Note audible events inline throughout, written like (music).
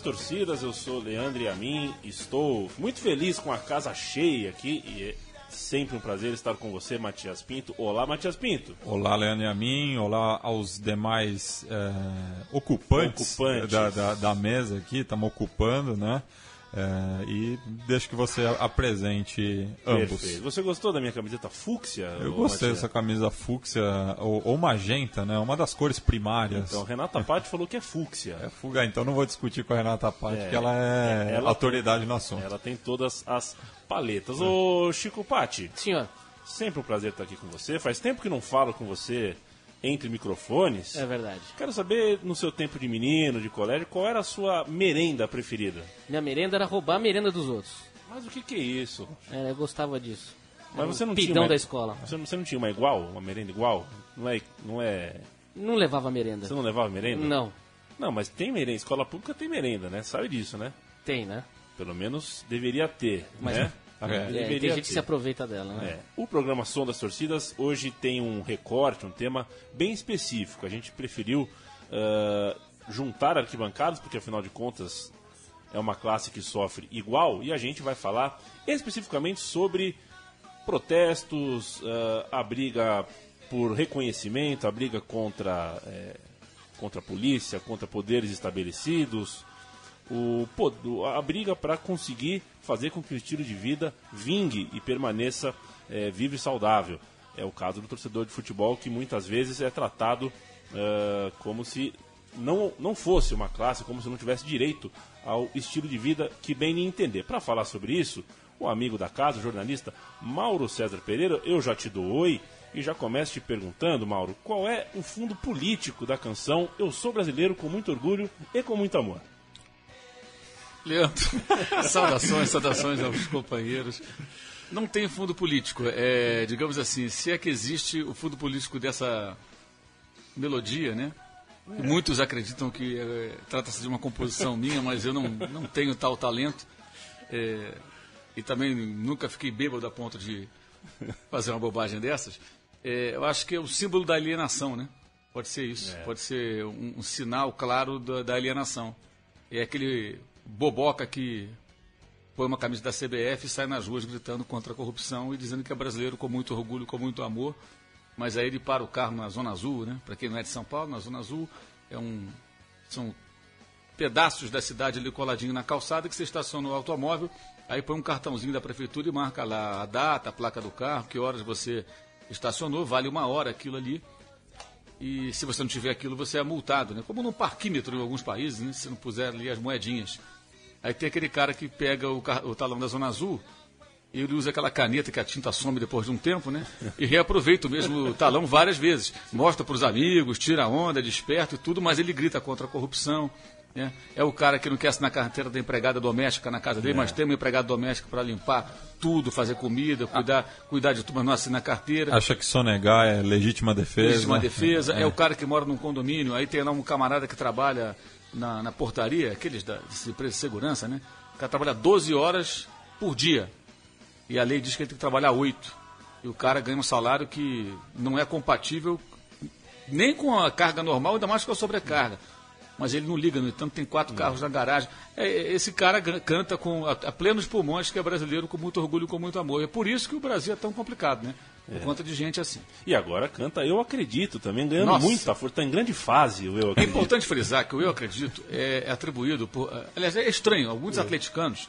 Das Torcidas. Eu sou Leandro e a mim estou muito feliz com a casa cheia aqui e é sempre um prazer estar com você, Matias Pinto. Olá, Matias Pinto. Olá, Leandro e a mim. Olá aos demais é, ocupantes, Ocupantes. Da, da, da mesa aqui. Estamos ocupando, né? É, e deixo que você apresente ambos. Perfeito. Você gostou da minha camiseta fúcsia? Eu gostei Matias? dessa camisa fúcsia ou, ou magenta, né? Uma das cores primárias. Então, Renata Patti falou que é fúcsia. É fuga, então não vou discutir com a Renata Patti, É, que ela é ela- autoridade no assunto. Ela tem todas as paletas. Ô, Chico Patti, Senhor, sempre um prazer estar aqui com você. Faz tempo que não falo com você entre microfones. é verdade. Quero saber, no seu tempo de menino, de colégio, qual era a sua merenda preferida? Minha merenda era roubar a merenda dos outros. Mas o que, que é isso? É, eu gostava disso. Mas você não tinha pidão uma- da escola. Você não, você não tinha uma igual? Uma merenda igual? Não é. Não é. Não levava merenda. Você não levava merenda? Não, Não, mas tem merenda. Escola pública tem merenda, né? Sabe disso, né? tem, né? Pelo menos deveria ter, Mas- né? É. É, tem gente que ter. se aproveita dela, né? É. O programa Som das Torcidas hoje tem um recorte, um tema bem específico. A gente preferiu ah, juntar arquibancadas, porque afinal de contas é uma classe que sofre igual, e a gente vai falar especificamente sobre protestos, ah, a briga por reconhecimento, a briga contra, eh, contra a polícia, contra poderes estabelecidos, o, o- a briga para conseguir fazer com que o estilo de vida vingue e permaneça eh, vivo e saudável. É o caso do torcedor de futebol que muitas vezes é tratado eh, como se não, não fosse uma classe, como se não tivesse direito ao estilo de vida que bem lhe entender. Para falar sobre isso, o amigo da casa, o jornalista Mauro César Pereira, eu já te dou oi e já começo te perguntando, Mauro, qual é o fundo político da canção Eu Sou Brasileiro com muito orgulho e com muito amor? Leandro, (laughs) saudações, saudações aos companheiros. Não tem fundo político. É, digamos assim, se é que existe o fundo político dessa melodia, né? Muitos acreditam que é, trata-se de uma composição minha, mas eu não, não tenho tal talento. É, e também nunca fiquei bêbado a ponto de fazer uma bobagem dessas. É, eu acho que é o símbolo da alienação, né? Pode ser isso. Pode ser um, um sinal claro da, da alienação. É aquele boboca que põe uma camisa da CBF e sai nas ruas gritando contra a corrupção e dizendo que é brasileiro com muito orgulho, com muito amor. Mas aí ele para o carro na Zona Azul, né? Para quem não é de São Paulo, na Zona Azul é um são pedaços da cidade ali coladinho na calçada que você estaciona o automóvel, aí põe um cartãozinho da prefeitura e marca lá a data, a placa do carro, que horas você estacionou, vale uma hora aquilo ali. E se você não tiver aquilo, você é multado, né? Como no parquímetro em alguns países, né? Se não puser ali as moedinhas. Aí tem aquele cara que pega o, o talão da Zona Azul e ele usa aquela caneta que a tinta some depois de um tempo, né? E reaproveita o mesmo (laughs) talão várias vezes. Mostra para os amigos, tira onda, desperta e tudo, mas ele grita contra a corrupção. Né? É o cara que não quer assinar carteira da empregada doméstica na casa dele, mas tem uma empregada doméstica para limpar tudo, fazer comida, cuidar, cuidar de tudo, mas não assina carteira. Acha que sonegar é legítima defesa. Legítima defesa. É. o cara que mora num condomínio, aí tem lá um camarada que trabalha na, na portaria, aqueles da de segurança, né? O cara trabalha 12 horas por dia. E a lei diz que ele tem que trabalhar 8. E o cara ganha um salário que não é compatível nem com a carga normal, ainda mais com a sobrecarga. Mas ele não liga, no entanto, tem quatro carros na garagem. É, é, esse cara canta com a, a plenos pulmões que é brasileiro com muito orgulho com muito amor. É por isso que o Brasil é tão complicado, né? Por conta de gente assim. E agora canta Eu Acredito, também ganhando Nossa. muita força, está em grande fase o Eu É Acredito. importante frisar que o Eu Acredito é, é atribuído por. Aliás, é estranho, alguns atleticanos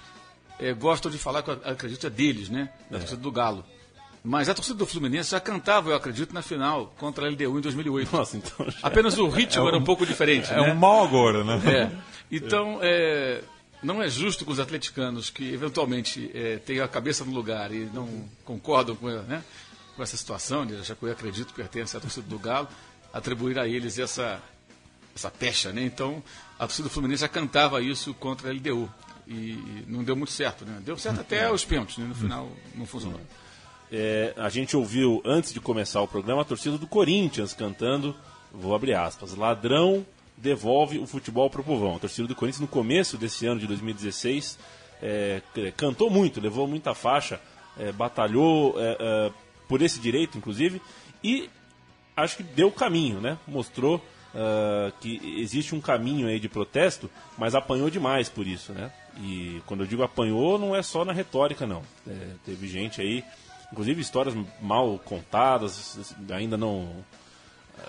é, gostam de falar que eu acredito é deles, né? Da torcida do Galo. Mas a torcida do Fluminense já cantava, eu acredito, na final contra a LDU em 2008. Nossa, então já- Apenas o ritmo era um pouco diferente, É né? um mau agora, né? É. Então, é, não é justo com os atleticanos que eventualmente é, têm a cabeça no lugar e não concordam com, né, com essa situação, já que eu acredito que pertence à torcida do Galo, atribuir a eles essa, essa pecha. Né? Então, a torcida do Fluminense já cantava isso contra a LDU. E não deu muito certo. Né? Deu certo até os pênaltis, né? no final não funcionou. É, a gente ouviu, antes de começar o programa, a torcida do Corinthians cantando, vou abrir aspas, ladrão devolve o futebol pro povão. A torcida do Corinthians, no começo desse ano de 2016, é, cantou muito, levou muita faixa, é, batalhou é, é, por esse direito, inclusive, e acho que deu o caminho, né? Mostrou ah, que existe um caminho aí de protesto, mas apanhou demais por isso, né? E quando eu digo apanhou, não é só na retórica, não. É, teve gente aí, inclusive histórias mal contadas, ainda não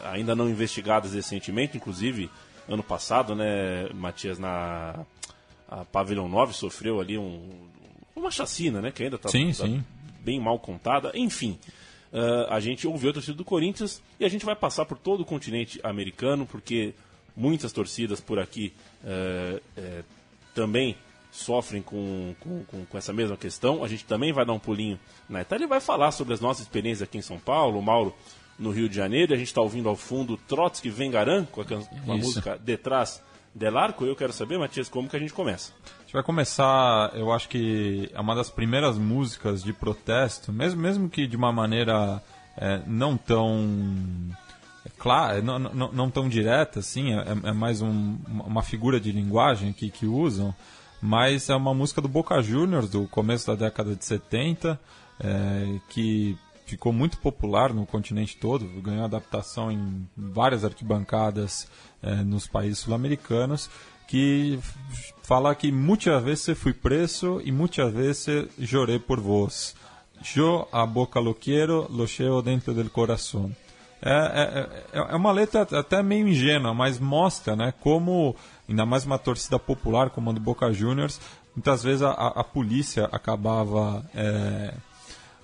ainda não investigadas recentemente, inclusive ano passado, né, Matias, na a Pavilhão 9 sofreu ali um, uma chacina, né, que ainda está Sim, sim. Bem mal contada, enfim. ah, a gente ouviu a torcida do Corinthians e a gente vai passar por todo o continente americano, porque muitas torcidas por aqui eh, eh, também sofrem com, com, com, com essa mesma questão. A gente também vai dar um pulinho na Itália e vai falar sobre as nossas experiências aqui em São Paulo, o Mauro no Rio de Janeiro. A gente está ouvindo ao fundo Trotsky Vengaran, com a, com a música Detrás del Arco. Eu quero saber, Matias, como que a gente começa? A gente vai começar, eu acho que é uma das primeiras músicas de protesto, mesmo, mesmo que de uma maneira é, não tão é, clara, não, não, não tão direta, assim, é, é mais um- uma figura de linguagem que, que usam, mas é uma música do Boca Juniors, do começo da década de 70, é, que ficou muito popular no continente todo, ganhou adaptação em várias arquibancadas é, nos países sul-americanos, que fala que muitas vezes fui preso e muitas vezes chorei por vos. Yo a boca lo quiero, lo llevo dentro del corazón. É, é, é- é uma letra até meio ingênua, mas mostra né, como, ainda mais uma torcida popular como a do Boca Juniors, muitas vezes a- a polícia acabava é,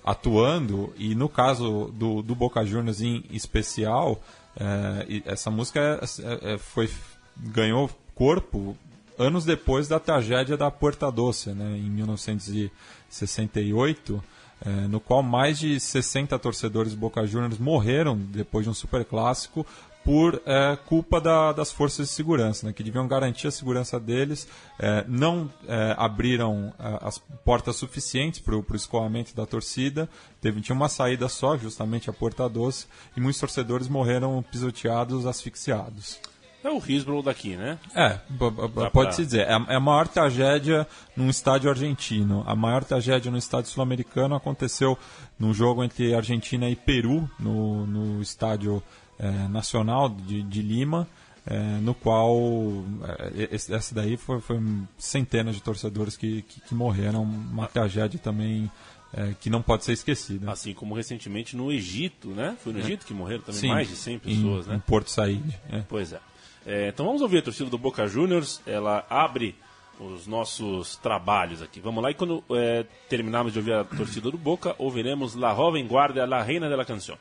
atuando, e no caso do, do Boca Juniors em especial, é, essa música é- é- foi, ganhou corpo anos depois da tragédia da Puerta Doce, né, em 1968, é, no qual mais de 60 torcedores do Boca Juniors morreram depois de um superclássico por é, culpa da- das forças de segurança, né, que deviam garantir a segurança deles, é, não é, abriram as portas suficientes para o escoamento da torcida, teve, tinha uma saída só, justamente a Porta Doce, e muitos torcedores morreram pisoteados, asfixiados. É o Hillsborough daqui, né? É, b- b- Dá pode pra- se dizer. É a, é a maior tragédia num estádio argentino. A maior tragédia no estádio sul-americano aconteceu num jogo entre Argentina e Peru, no, no estádio eh, nacional de, de Lima, eh, no qual eh, esse- essa daí foi, foi centenas de torcedores que, que, que morreram. Uma tragédia também eh, que não pode ser esquecida. Assim como recentemente no Egito, né? Foi no Egito que morreram também Sim, mais de 100 pessoas, em, né? Em Porto Said. é. Pois é. É, Então vamos ouvir a torcida do Boca Juniors. Ela abre os nossos trabalhos aqui. Vamos lá e quando é, terminarmos de ouvir a torcida do Boca, ouviremos La Joven Guardia, La Reina de la Canción.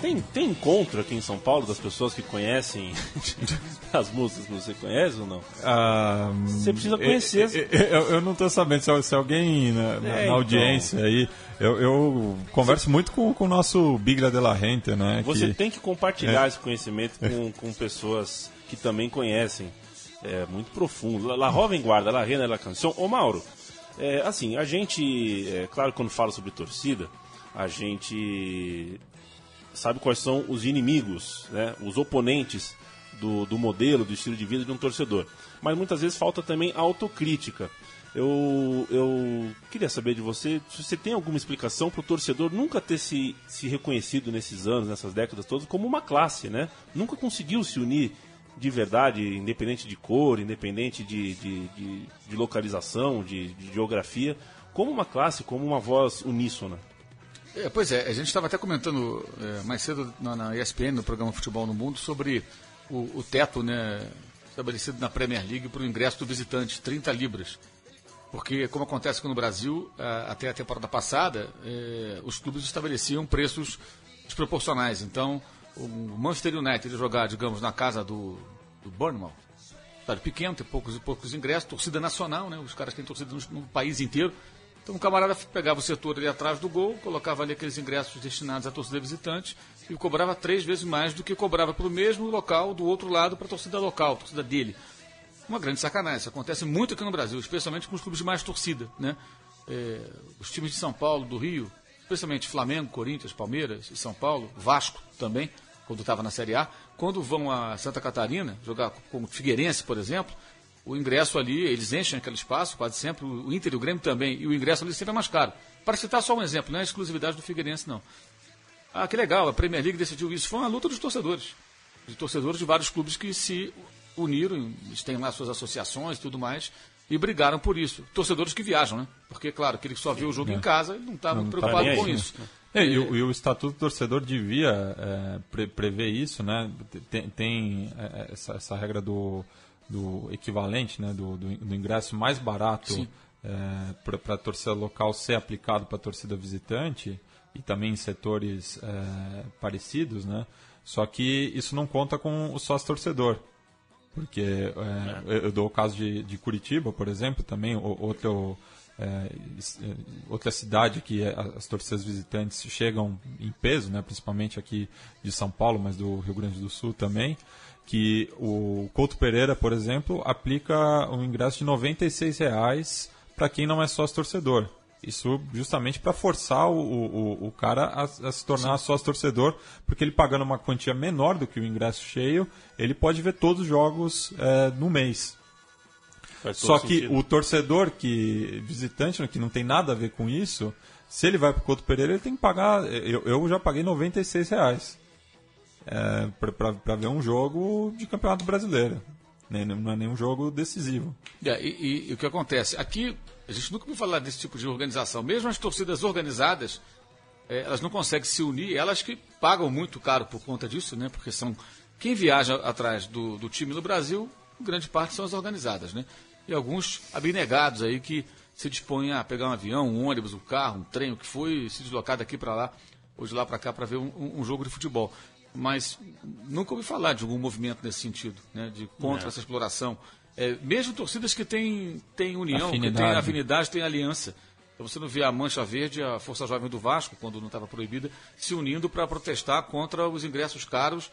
Tem, tem encontro aqui em São Paulo das pessoas que conhecem (laughs) as músicas que você conhece ou não? Ah, Você precisa conhecer. Eu, eu, eu não estou sabendo se, se alguém na, na- É, na então. audiência aí. Eu, eu converso muito com, com o nosso Bigla de la Rente, né? Você que- tem que compartilhar esse conhecimento com, com pessoas que também conhecem. É muito profundo. La, Jovem Guarda, La Reina La Canção. Ô Mauro, é, assim, a gente, é, claro, quando fala sobre torcida, a gente sabe quais são os inimigos, né, os oponentes do, do modelo, do estilo de vida de um torcedor. Mas muitas vezes falta também a autocrítica. Eu, eu queria saber de você se você tem alguma explicação para o torcedor nunca ter se, se reconhecido nesses anos, nessas décadas todas, como uma classe, né? Nunca conseguiu se unir de verdade, independente de cor, independente de, de, de, de localização, de, de geografia, como uma classe, como uma voz uníssona. É, pois é, a gente estava até comentando é, mais cedo na, na ESPN, no programa Futebol no Mundo, sobre o, o teto né, estabelecido na Premier League para o ingresso do visitante, 30 libras. Porque, como acontece aqui no Brasil, a- até a temporada passada, é, os clubes estabeleciam preços desproporcionais. Então, o Manchester United jogar, digamos, na casa do, do Bournemouth, estádio pequeno, tem poucos e poucos ingressos, torcida nacional, né? Os caras têm torcida no, no país inteiro. Então o camarada pegava o setor ali atrás do gol, colocava ali aqueles ingressos destinados à torcida visitante e cobrava três vezes mais do que cobrava para o mesmo local do outro lado para a torcida local, a torcida dele. Uma grande sacanagem. Isso acontece muito aqui no Brasil, especialmente com os clubes de mais torcida, né? É, os times de São Paulo, do Rio, especialmente Flamengo, Corinthians, Palmeiras e São Paulo, Vasco também, quando estava na Série A, quando vão a Santa Catarina jogar com o Figueirense, por exemplo, o ingresso ali, eles enchem aquele espaço quase sempre, o Inter e o Grêmio também, e o ingresso ali sempre é mais caro. Para citar só um exemplo, não é a exclusividade do Figueirense, não. Ah, que legal, a Premier League decidiu isso. Foi uma luta dos torcedores. De torcedores de vários clubes que se uniram, eles têm lá suas associações e tudo mais, e brigaram por isso. Torcedores que viajam, né? Porque, claro, aquele que só vê o jogo em casa, não está muito tá preocupado aí, com né? isso. É, e, o, e o Estatuto do Torcedor devia é, pre- prever isso, né? Tem, tem, é, essa, essa regra do, do equivalente, né? Do, do, do ingresso mais barato Sim. para a torcida local ser aplicado para a torcida visitante e também em setores é, parecidos, né? Só que isso não conta com o sócio-torcedor. Porque é, eu, dou o caso de, de Curitiba, por exemplo, também, outro, é, é, outra cidade que é- as torcidas visitantes chegam em peso, né, principalmente aqui de São Paulo, mas do Rio Grande do Sul também, que o Couto Pereira, por exemplo, aplica um ingresso de 96 reais para quem não é sócio torcedor. Isso justamente para forçar o, o, o cara a, a se tornar sócio torcedor, porque ele pagando uma quantia menor do que o ingresso cheio, ele pode ver todos os jogos é, no mês. Só que sentido. o torcedor que visitante, que não tem nada a ver com isso, se ele vai para o Couto Pereira, ele tem que pagar. Eu, eu já paguei 96 reais é, para ver um jogo de campeonato brasileiro. Nem- Não é nenhum jogo decisivo. É, e, e- e o que acontece? Aqui, a gente nunca ouviu falar desse tipo de organização. Mesmo as torcidas organizadas, eh, elas não conseguem se unir, elas que pagam muito caro por conta disso, né? Porque são. Quem viaja atrás do, do time no Brasil, grande parte são as organizadas, né? E alguns abnegados aí que se dispõem a pegar um avião, um ônibus, um carro, um trem, o que foi, se deslocar daqui para lá, ou de lá para cá para ver um- um jogo de futebol. Mas nunca ouvi falar de algum movimento nesse sentido, né? De contra essa exploração. É, mesmo torcidas que têm, têm união, que têm Afinidade. afinidade, têm aliança. Então você não vê a Mancha Verde, a Força Jovem do Vasco, quando não estava proibida, se unindo para protestar contra os ingressos caros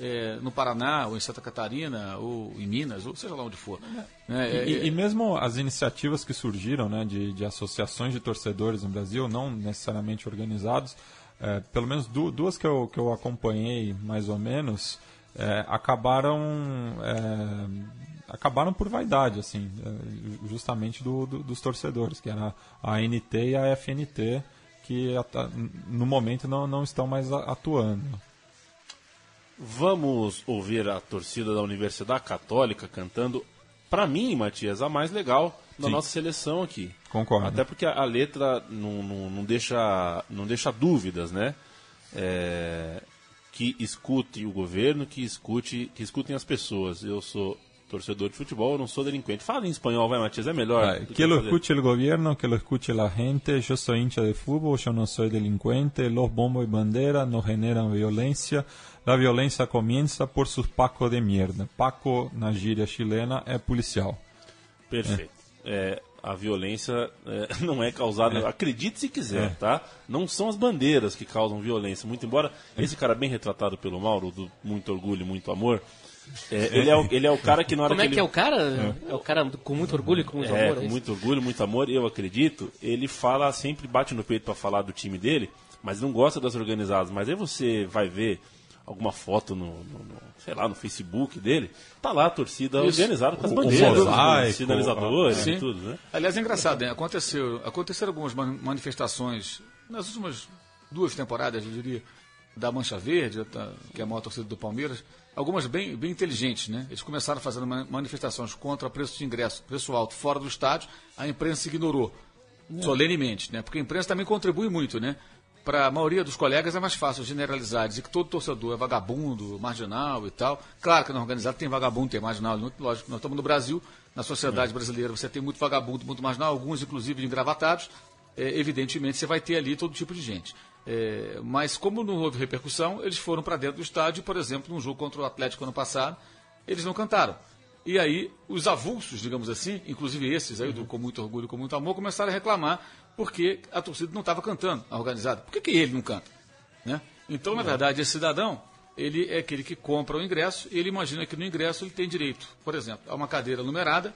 é, no Paraná, ou em Santa Catarina, ou em Minas, ou seja lá onde for. Né? É, E, é, e mesmo as iniciativas que surgiram né, de, de associações de torcedores no Brasil, não necessariamente organizados, é, pelo menos du- duas que eu, que eu acompanhei mais ou menos, é, acabaram é, acabaram por vaidade, assim, é, justamente do, do- dos torcedores, que era a ANT e a FNT, que no momento não, não estão mais atuando. Vamos ouvir a torcida da Universidade Católica cantando, pra mim, Matias, a mais legal da Sim. nossa seleção aqui. Concordo. Até porque a, a letra não, não, não deixa, não deixa dúvidas, né? É, que escute o governo, que escute, que escutem as pessoas. Eu sou torcedor de futebol, eu não sou delinquente. Fala em espanhol, vai, Matias, é melhor. Vai, que lo fazer. escuche el gobierno, que lo escuche la gente. Yo soy hincha de fútbol, yo no soy delincuente. Los bombos y banderas no generan violencia. La violencia comienza por sus pacos de mierda. Paco, na gíria chilena, é policial. Perfeito. É, a violência é, (laughs) não é causada, acredite se quiser, É. tá? Não são as bandeiras que causam violência. Muito embora esse cara bem retratado pelo Mauro, do muito orgulho e muito amor, é, ele, é o, ele é o cara que na hora Como é que que é ele... o cara? É, o cara com muito orgulho e com muito É, amor? com é muito orgulho, muito amor, eu acredito. Ele fala, sempre bate no peito pra falar do time dele, mas não gosta das organizadas. Mas aí você vai ver alguma foto no, no- no- sei lá, no Facebook dele, tá lá a torcida Isso. organizada com as o bandeiras, os mosaico, sinalizadores e tudo, né? Aliás, é engraçado, né? Aconteceu, aconteceram algumas man- manifestações nas últimas duas temporadas, eu diria, da Mancha Verde, que é a maior torcida do Palmeiras, algumas bem, bem inteligentes, né? Eles começaram fazendo ma- manifestações contra preço de ingresso, preço alto, fora do estádio, a imprensa ignorou, solenemente, né? Porque a imprensa também contribui muito, né? Para a maioria dos colegas é mais fácil generalizar, dizer que todo torcedor é vagabundo, marginal e tal. Claro que na organizada tem vagabundo, tem marginal, lógico, nós estamos no Brasil, na sociedade brasileira você tem muito vagabundo, muito marginal, alguns inclusive engravatados, é, evidentemente você vai ter ali todo tipo de gente. É, mas como não houve repercussão, eles foram para dentro do estádio, por exemplo, num jogo contra o Atlético ano passado, eles não cantaram. E aí, os avulsos, digamos assim, inclusive esses aí, do Com Muito Orgulho, Com Muito Amor, começaram a reclamar porque a torcida não estava cantando, a organizada. Por que, que ele não canta? Né? Então, na verdade, esse cidadão, ele é aquele que compra o ingresso e ele imagina que no ingresso ele tem direito, por exemplo, a uma cadeira numerada,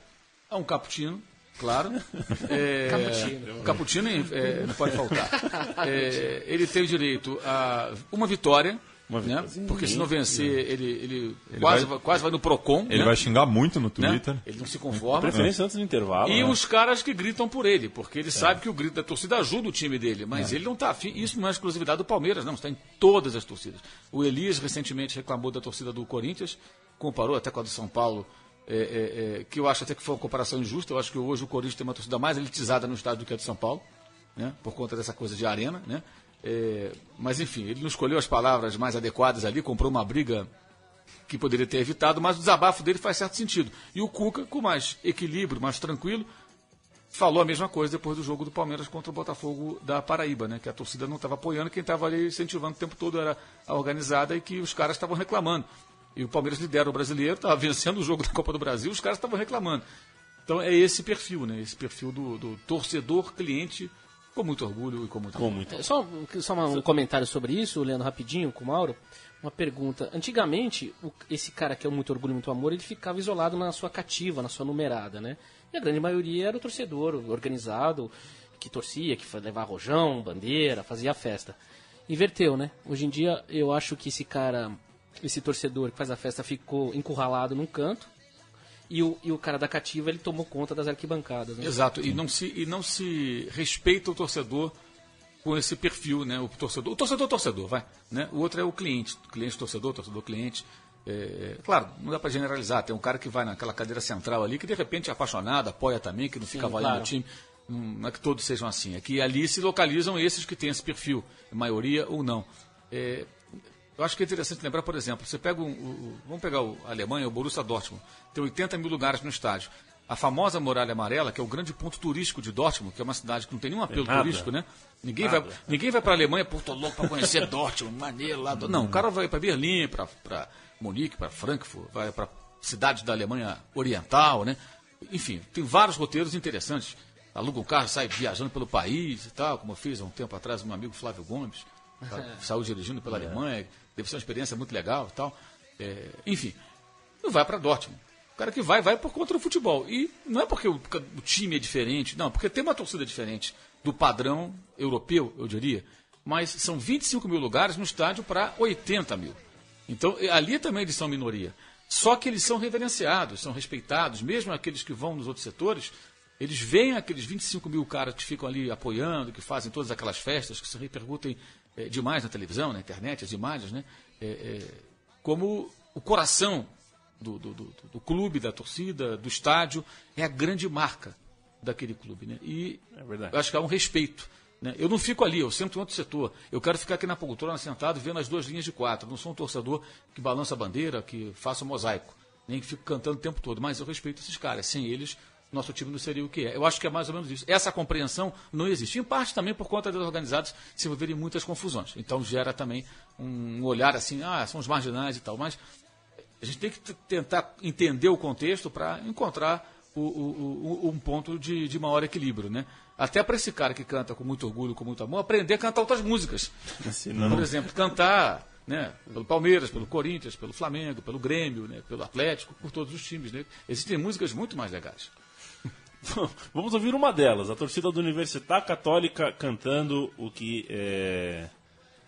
a um cappuccino, claro. (laughs) É, Cappuccino. Cappuccino é, não pode faltar. (laughs) É, ele tem direito a uma vitória, né? vitória. porque se não vencer, ele, ele, Ele quase, vai- quase vai no PROCON. Ele né? vai xingar muito no né? Twitter. Ele não se conforma. Preferência antes do intervalo. E né? os caras que gritam por ele, porque ele sabe que o grito da torcida ajuda o time dele, mas ele não está afim. Isso não é exclusividade do Palmeiras, não, está em todas as torcidas. O Elias recentemente reclamou da torcida do Corinthians, comparou até com a do São Paulo, é, é, é, que eu acho até que foi uma comparação injusta. Eu acho que hoje o Corinthians tem uma torcida mais elitizada no estádio do que a do São Paulo, né, por conta dessa coisa de arena. Né? É, mas enfim, ele não escolheu as palavras mais adequadas ali, comprou uma briga que poderia ter evitado, mas o desabafo dele faz certo sentido. E o Cuca, com mais equilíbrio, mais tranquilo, falou a mesma coisa depois do jogo do Palmeiras contra o Botafogo da Paraíba, né? Que a torcida não estava apoiando, quem estava ali incentivando o tempo todo era a organizada e que os caras estavam reclamando. E o Palmeiras lidera o brasileiro, estava (laughs) vencendo o jogo da Copa do Brasil, os caras estavam reclamando. Então é esse perfil, né? Esse perfil do, do torcedor cliente com muito orgulho e com muito Com muito. É, Só, um- só uma- um comentário sobre isso, Leandro, rapidinho, com o Mauro. Uma pergunta. Antigamente, o- esse cara que é o muito orgulho e muito amor, ele ficava isolado na sua cativa, na sua numerada, né? E a grande maioria era o torcedor organizado, que torcia, que levava rojão, bandeira, fazia festa. Inverteu, né? Hoje em dia, eu acho que esse cara, esse torcedor que faz a festa ficou encurralado num canto, e o, e o cara da cativa, ele tomou conta das arquibancadas, né? Exato, e não se, e não se respeita o torcedor com esse perfil, né? O torcedor, o torcedor torcedor, vai, né? O outro é o cliente, cliente torcedor, torcedor cliente. É, claro, não dá para generalizar. Tem um cara que vai naquela cadeira central ali que de repente é apaixonado, apoia também, que não fica valendo claro. o time. Não não é que todos sejam assim. É que ali se localizam esses que têm esse perfil, maioria ou não. É, eu acho que é interessante lembrar, por exemplo, você pega um, o- o- vamos pegar o a Alemanha, o Borussia Dortmund, tem 80 mil lugares no estádio. A famosa Muralha Amarela, que é o grande ponto turístico de Dortmund, que é uma cidade que não tem nenhum apelo nada. turístico, né? Ninguém vai, ninguém vai para a Alemanha, pô, tô louco para conhecer (laughs) Dortmund, maneiro lá. do- Não, o cara vai para Berlim, para Munique, para Frankfurt, vai para cidades da Alemanha Oriental, né? Enfim, tem vários roteiros interessantes. Aluga um carro, sai viajando pelo país e tal, como eu fiz há um tempo atrás meu amigo Flávio Gomes. (laughs) Saiu dirigindo pela Alemanha, deve ser uma experiência muito legal e tal. É, enfim, não vai para Dortmund. O cara que vai, vai por conta do futebol. E não é porque o, o time é diferente, não, porque tem uma torcida diferente do padrão europeu, eu diria. Mas são 25 mil lugares no estádio para 80 mil. Então, ali também eles são minoria. Só que eles são reverenciados, são respeitados, mesmo aqueles que vão nos outros setores, eles veem aqueles 25 mil caras que ficam ali apoiando, que fazem todas aquelas festas, que se repercutem eh, demais na televisão, na internet, as imagens, né? Eh, eh, como o coração do, do, do- do clube, da torcida, do estádio, é a grande marca daquele clube. Né? E É verdade. eu acho que há um respeito. Né? Eu não fico ali, eu sento em outro setor. Eu quero ficar aqui na poltrona sentado vendo as duas linhas de quatro. Eu não sou um torcedor que balança a bandeira, que faça o mosaico. nem que fico cantando o tempo todo, mas eu respeito esses caras. Sem eles, nosso time não seria o que é. Eu acho que é mais ou menos isso. Essa compreensão não existe. Em parte também por conta dos organizados se envolverem em muitas confusões. Então gera também um olhar assim, ah, são os marginais e tal. Mas a gente tem que tentar entender o contexto para encontrar o- o- o- um ponto de, de maior equilíbrio, né? Até para esse cara que canta com muito orgulho, com muito amor, aprender a cantar outras músicas. Senão- Por exemplo, cantar né, pelo Palmeiras, pelo Corinthians, pelo Flamengo, pelo Grêmio, né, pelo Atlético, por todos os times. Né? Existem músicas muito mais legais. (laughs) Vamos ouvir uma delas, a torcida do Universidade Católica cantando o que é,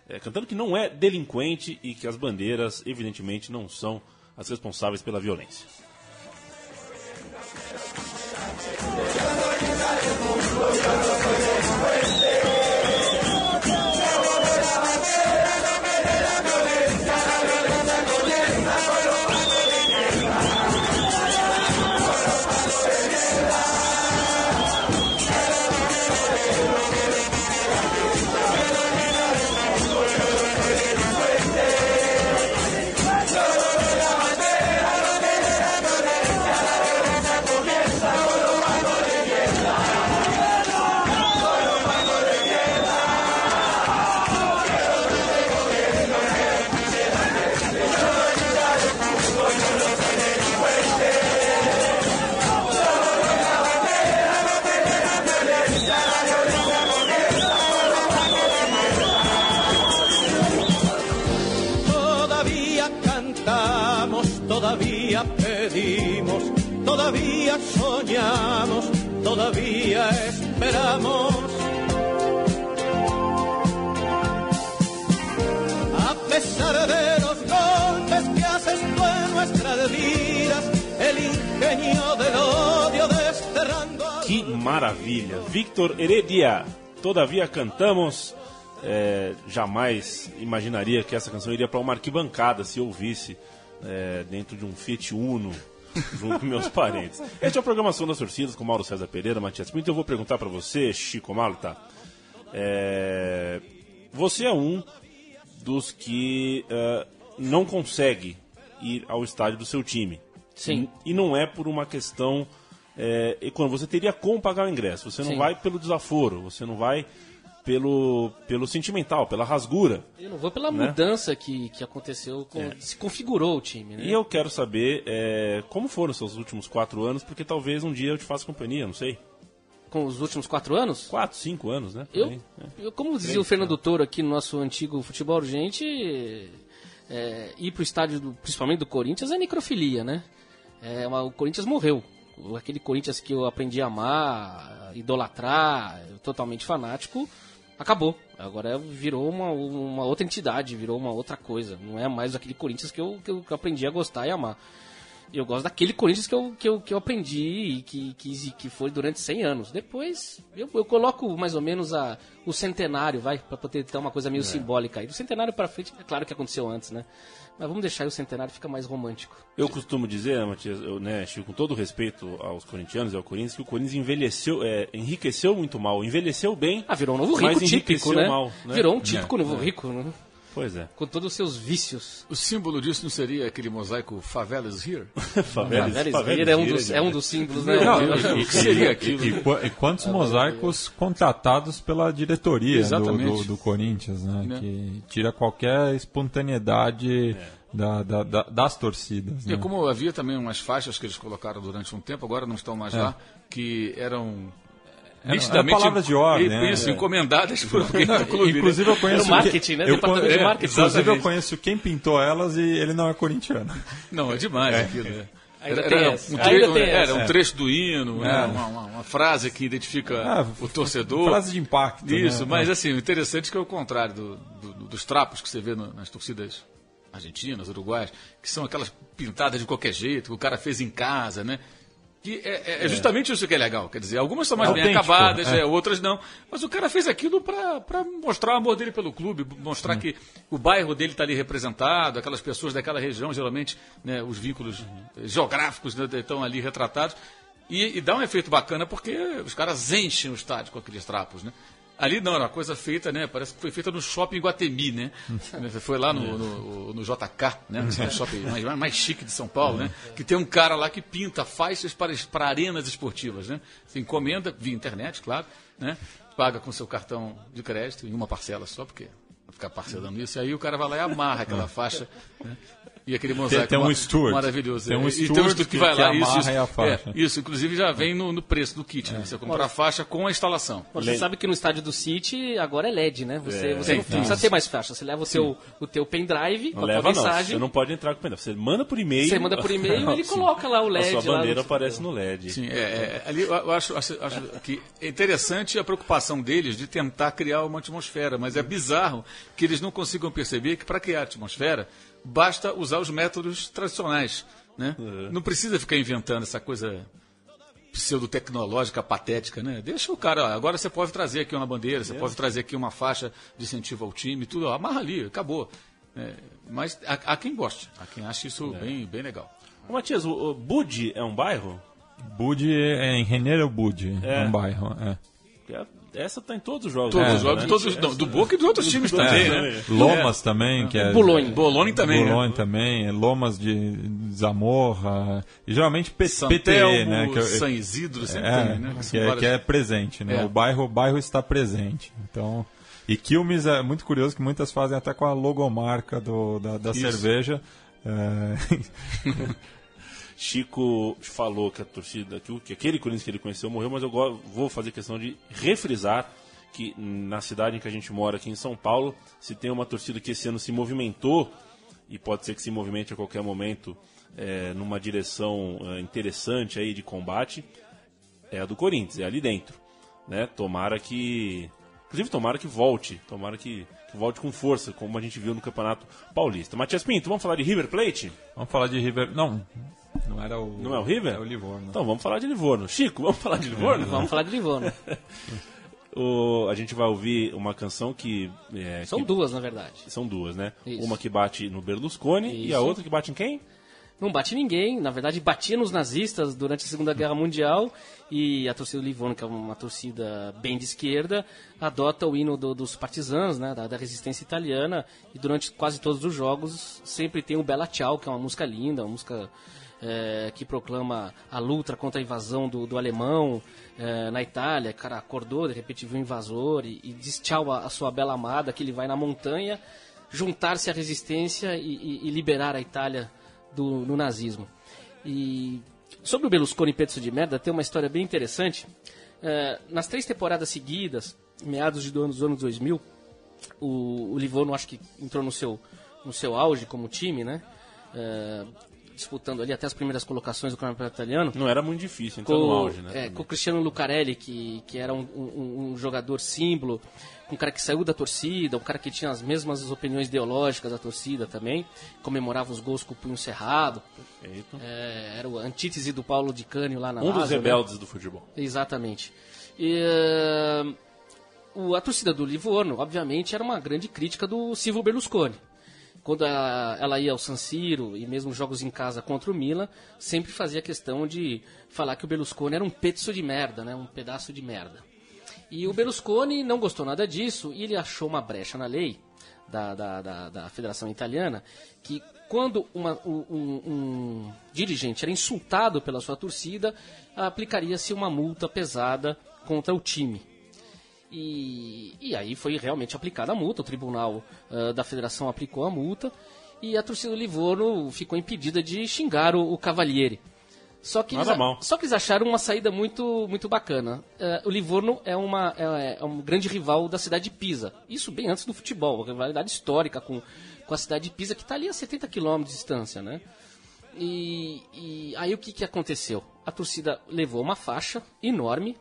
é, cantando que não é delinquente e que as bandeiras, evidentemente, não são as responsáveis pela violência. Todavía soñamos, todavía esperamos. A pesar de los golpes que haces tú en nuestras vidas, el ingenio del odio desterrando al Que maravilha! Victor Heredia, todavia cantamos. É, jamais imaginaria que essa canção iria para uma arquibancada se ouvisse é, dentro de um Fiat Uno junto com meus parentes. Este é a programação das torcidas com Mauro César Pereira, Matias Pinto. Eu vou perguntar para você, Chico Malta. É, você é um dos que é, não consegue ir ao estádio do seu time. Sim. E não é por uma questão é, econômica. Você teria como pagar o ingresso. Você não Sim. vai pelo desaforo, você não vai pelo, pelo sentimental, pela rasgura. Eu não vou pela Né? mudança que, que aconteceu, com, se configurou o time, né? E eu quero saber é, como foram os seus últimos quatro anos, porque talvez um dia eu te faça companhia, não sei. Com os últimos quatro anos? Quatro, cinco anos, né? Eu, né? eu como dizia Três, o Fernando Toro aqui no nosso antigo futebol urgente, é, ir pro estádio, do, principalmente do Corinthians, é necrofilia, né? É, uma- o Corinthians morreu. O- Aquele Corinthians que eu aprendi a amar, idolatrar, totalmente fanático, acabou. Agora virou uma, uma outra entidade, virou uma outra coisa. Não é mais aquele Corinthians que eu, que eu, que eu aprendi a gostar e amar. Eu gosto daquele Corinthians que eu, que eu, que eu aprendi e que, que, que foi durante 100 anos. Depois, eu, eu coloco mais ou menos a, o centenário, vai, pra poder ter uma coisa meio simbólica aí. Do centenário pra frente, é claro que aconteceu antes, né? Mas vamos deixar aí o centenário, fica mais romântico. Eu costumo dizer, Matias, eu, né, Chico, com todo respeito aos corintianos e ao Corinthians, que o Corinthians envelheceu, é, enriqueceu muito mal, envelheceu bem. Ah, virou um novo mas rico típico, enriqueceu né? mal, né? Virou um típico novo rico, né? Pois é. Com todos os seus vícios. O símbolo disso não seria aquele mosaico Favelas Here? (laughs) Favelas, Favelas favelas Vira é um dos, é um dos símbolos, né? Não, o que seria aquilo? E, qu- e quantos mosaicos contratados pela diretoria do, do, do Corinthians, né? Né? Que tira qualquer espontaneidade da, da- da- das torcidas. E Né? como havia também umas faixas que eles colocaram durante um tempo, agora não estão mais lá, que Eram- nitidamente eram palavras de ordem, e- né? Isso, É. encomendadas por alguém do clube. né? Inclusive eu conheço Era o marketing, né? eu Departamento con- de marketing. Inclusive eu conheço quem pintou elas e ele não é corintiano. (laughs) Não, é demais aquilo. né? Ainda Era, era um, trecho, era um trecho do hino, né? É. uma, uma- uma frase que identifica Ah, o torcedor. Frase de impacto. Isso, né? mas assim, o interessante é que é o contrário do- do- dos trapos que você vê no- nas torcidas argentinas, uruguaias, que são aquelas pintadas de qualquer jeito, que o cara fez em casa, né? Que é, é- é justamente isso que é legal. Quer dizer, algumas são mais É bem autêntico, acabadas, é. é, outras não. Mas o cara fez aquilo para mostrar o amor dele pelo clube, mostrar Hum. que o bairro dele está ali representado, aquelas pessoas daquela região, geralmente, né, os vínculos eh, geográficos né, estão ali retratados. E, e dá um efeito bacana porque os caras enchem o estádio com aqueles trapos, né? Ali não, era uma coisa feita, né? Parece que foi feita no shopping Guatemi, né? (laughs) Foi lá no, no, no JK, né? Que é shopping mais, mais chique de São Paulo, né? Que tem um cara lá que pinta faixas para, para arenas esportivas, né? Você encomenda via internet, claro, né? Paga com seu cartão de crédito em uma parcela só, porque vai ficar parcelando isso. E aí o cara vai lá e amarra aquela (laughs) faixa, né? E aquele mosaico tem um ma- steward. maravilhoso. Tem um E steward que, que- vai que lá. Isso, isso, a faixa. É, isso, inclusive já vem no, no preço do kit, né? Você compra a faixa com a instalação. Você sabe que no estádio do City agora é LED, né? Você, você Tem, não tem. precisa ter mais faixa. Você leva o teu, o teu pendrive com a tua leva não, mensagem. você não pode entrar com o pendrive. Você manda por e-mail. Você manda por e-mail e ele (laughs) coloca lá o A LED. sua lá bandeira no- aparece no LED. Sim, é, é, ali eu eu acho, acho, acho que é interessante a preocupação deles de tentar criar uma atmosfera, mas é bizarro que eles não consigam perceber que para criar atmosfera basta usar os métodos tradicionais. Né? Não precisa ficar inventando essa coisa pseudotecnológica, patética, né? Deixa o cara, ó, agora você pode trazer aqui uma bandeira, você pode trazer aqui uma faixa de incentivo ao time, tudo, ó, amarra ali, acabou. É, mas há, há quem goste, há quem ache isso bem, bem legal. Ô, Matias, o, o Bud é um bairro? Bud é em Reneiro Bud, é. É. um bairro. É. É- Essa tá em todos os jogos. Todos né? os jogos, Né? todos, os- não, do Boca e dos outros times também, né? Lomas também, que é. Bolonha. Bolonha também, né? Bolonha também, é Lomas de Zamorra, e geralmente P São PTE, Telmo, né? Que, eu- São Isidro, sempre é, tem, né? que, é, várias- que é presente, né? É. O bairro, o bairro está presente. Então, e Quilmes é muito curioso que muitas fazem até com a logomarca do, da, da cerveja. É, (laughs) Chico falou que a torcida, que, aquele Corinthians que ele conheceu morreu, mas eu vou fazer questão de refrisar que na cidade em que a gente mora, aqui em São Paulo, se tem uma torcida que esse ano se movimentou, e pode ser que se movimente a qualquer momento é, numa direção é, interessante aí de combate, é a do Corinthians, é ali dentro. Né? Tomara que. Inclusive, tomara que volte. Tomara que, que volte com força, como a gente viu no Campeonato Paulista. Matias Pinto, vamos falar de River Plate? vamos falar de River. Não, não era o. Não é o River? É o Livorno. Então vamos falar de Livorno. Chico, vamos falar de Livorno? Vamos falar de Livorno. (laughs) O- a gente vai ouvir uma canção que. é, São que- duas, na verdade. São duas, né? Isso. Uma que bate no Berlusconi e a Isso. outra que bate em quem? Não bate ninguém, na verdade batia nos nazistas durante a Segunda Guerra Mundial e a torcida do Livorno, que é uma torcida bem de esquerda, adota o hino do- dos partisanos, né, da, da resistência italiana e durante quase todos os jogos sempre tem o Bella Ciao, que é uma música linda, uma música é, que proclama a luta contra a invasão do, do alemão é, na Itália, cara acordou, de repente viu um invasor e, e diz tchau à, à sua bela amada, que ele vai na montanha juntar-se à resistência e, e- e liberar a Itália do, do nazismo. E sobre o Berlusconi Pezzo de Merda, tem uma história bem interessante. É, nas três temporadas seguidas, meados de do dos anos 2000, o, o Livorno acho que entrou no seu, no seu auge como time, né? É, disputando ali até as primeiras colocações do campeonato italiano Não era muito difícil entrar no com, auge, né? é, com o Cristiano Lucarelli, que, que era um, um- um jogador símbolo, um cara que saiu da torcida, um cara que tinha as mesmas opiniões ideológicas da torcida também, comemorava os gols com o punho cerrado, Perfeito. é, era o antítese do Paulo Di Canio lá na Um dos Lazio, né? rebeldes do futebol. Exatamente. E, o- a torcida do Livorno, obviamente, era uma grande crítica do Silvio Berlusconi. Quando a- ela ia ao San Siro e mesmo jogos em casa contra o Milan, sempre fazia questão de falar que o Berlusconi era um pezzo de merda, né? um pedaço de merda. E o Berlusconi não gostou nada disso e ele achou uma brecha na lei da, da, da, da Federação Italiana que quando uma- um, um- dirigente era insultado pela sua torcida, aplicaria-se uma multa pesada contra o time. E, e aí foi realmente aplicada a multa, o tribunal ah, da federação aplicou a multa e a torcida do Livorno ficou impedida de xingar o, o Cavalieri. Só que, Nada eles, mal. só que eles acharam uma saída muito, muito bacana. Eh, o Livorno é, uma, é, é um grande rival da cidade de Pisa. Isso bem antes do futebol, uma rivalidade histórica com, com a cidade de Pisa, que está ali a 70 quilômetros de distância, né? E, e aí o que, que aconteceu? A torcida levou uma faixa enorme,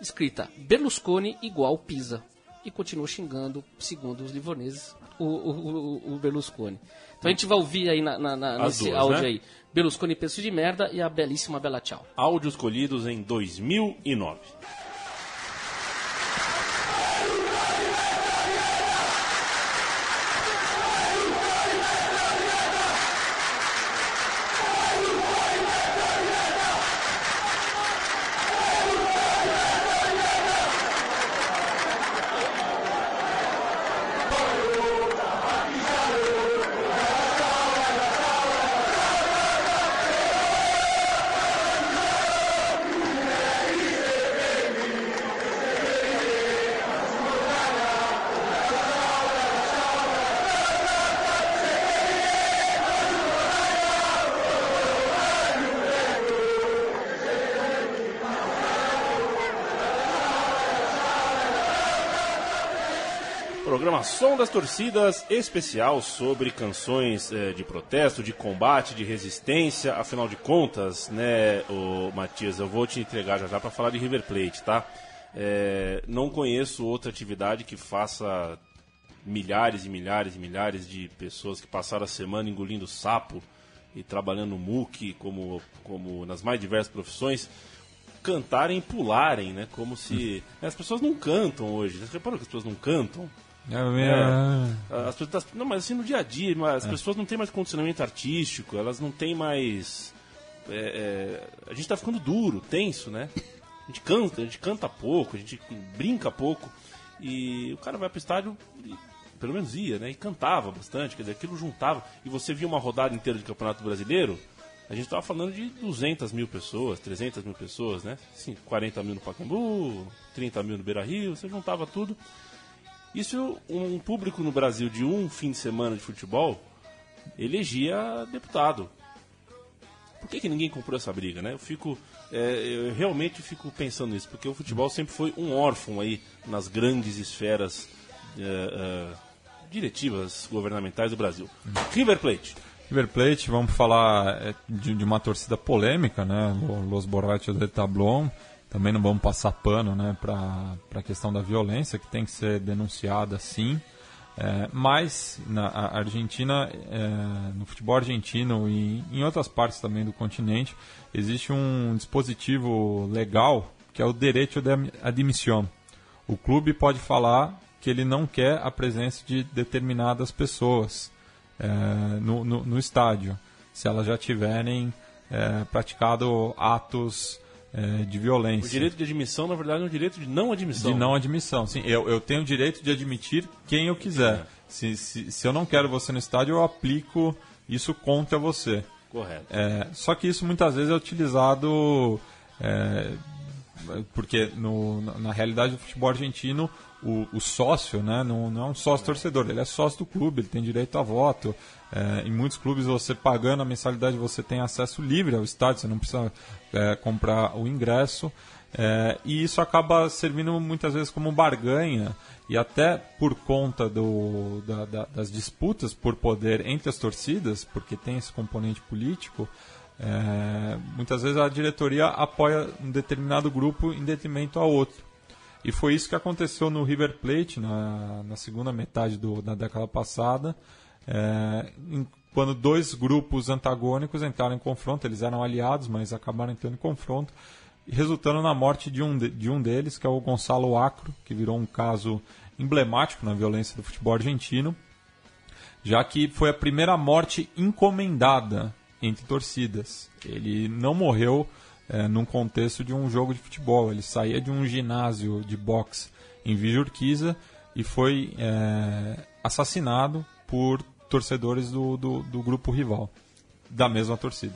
escrita Berlusconi igual Pisa. E continuou xingando, segundo os livorneses, o, o, o- Berlusconi. Então a gente vai ouvir aí na, na- na- nesse duas, áudio né? aí. Berlusconi peso de merda e a belíssima Bela Tchau. Áudios colhidos em 2009. Das Torcidas, especial sobre canções eh, de protesto, de combate, de resistência. Afinal de contas, né, o Matias, eu vou te entregar já já para falar de River Plate, tá? Eh, não conheço outra atividade que faça milhares e milhares e milhares de pessoas que passaram a semana engolindo sapo e trabalhando no MUC, como, como nas mais diversas profissões, cantarem e pularem, né? Como se. As pessoas não cantam hoje. Você reparou que as pessoas não cantam? É, é, As pessoas, não, mas assim no dia a dia, as pessoas não têm mais condicionamento artístico, elas não têm mais. é, é, a gente tá ficando duro, tenso, né? A gente canta, a gente canta pouco, a gente brinca pouco. E o cara vai pro estádio, pelo menos ia, né? E cantava bastante, quer dizer, aquilo juntava. E você via uma rodada inteira de Campeonato Brasileiro, a gente tava falando de 200 mil pessoas, 300 mil pessoas, né? Sim, 40 mil no Pacaembu, 30 mil no Beira Rio, você juntava tudo. Isso, um público no Brasil de um fim de semana de futebol elegia deputado. Por que, que ninguém comprou essa briga, né? Eu fico, é, eu realmente fico pensando nisso, porque o futebol sempre foi um órfão aí nas grandes esferas é, é, diretivas governamentais do Brasil. River Plate. River Plate, vamos falar é, de, de uma torcida polêmica, né? Lo- Los Borrachos de Tablón. Também não vamos passar pano né, para a questão da violência, que tem que ser denunciada sim. É, mas na Argentina, é, no futebol argentino e em outras partes também do continente, existe um dispositivo legal que é o direito de admissão. O clube pode falar que ele não quer a presença de determinadas pessoas é, no, no, no estádio, se elas já tiverem é, praticado atos é, de violência. O direito de admissão, na verdade, é um direito de não admissão. De não admissão. Sim, eu, eu tenho o direito de admitir quem eu quiser. Se, se, se eu não quero você no estádio, eu aplico isso contra você. Correto. É, só que isso muitas vezes é utilizado é, porque no, na- realidade do futebol argentino o, o sócio né, não, não é um sócio torcedor, ele é sócio do clube, ele tem direito a voto. É, em muitos clubes você pagando a mensalidade você tem acesso livre ao estádio, você não precisa é, comprar o ingresso. É, e isso acaba servindo muitas vezes como barganha e até por conta do, da- da- das disputas por poder entre as torcidas, porque tem esse componente político, é, muitas vezes a diretoria apoia um determinado grupo em detrimento a outro. E foi isso que aconteceu no River Plate na, na segunda metade do, da década passada, é, em- quando dois grupos antagônicos entraram em confronto, eles eram aliados, mas acabaram entrando em confronto, resultando na morte de um, de, de um deles, que é o Gonçalo Acro, que virou um caso emblemático na violência do futebol argentino, já que foi a primeira morte encomendada entre torcidas. Ele não morreu eh, num contexto de um jogo de futebol, ele saía de um ginásio de boxe em Villa Urquiza e foi eh, assassinado por torcedores do, do, do grupo rival, da mesma torcida.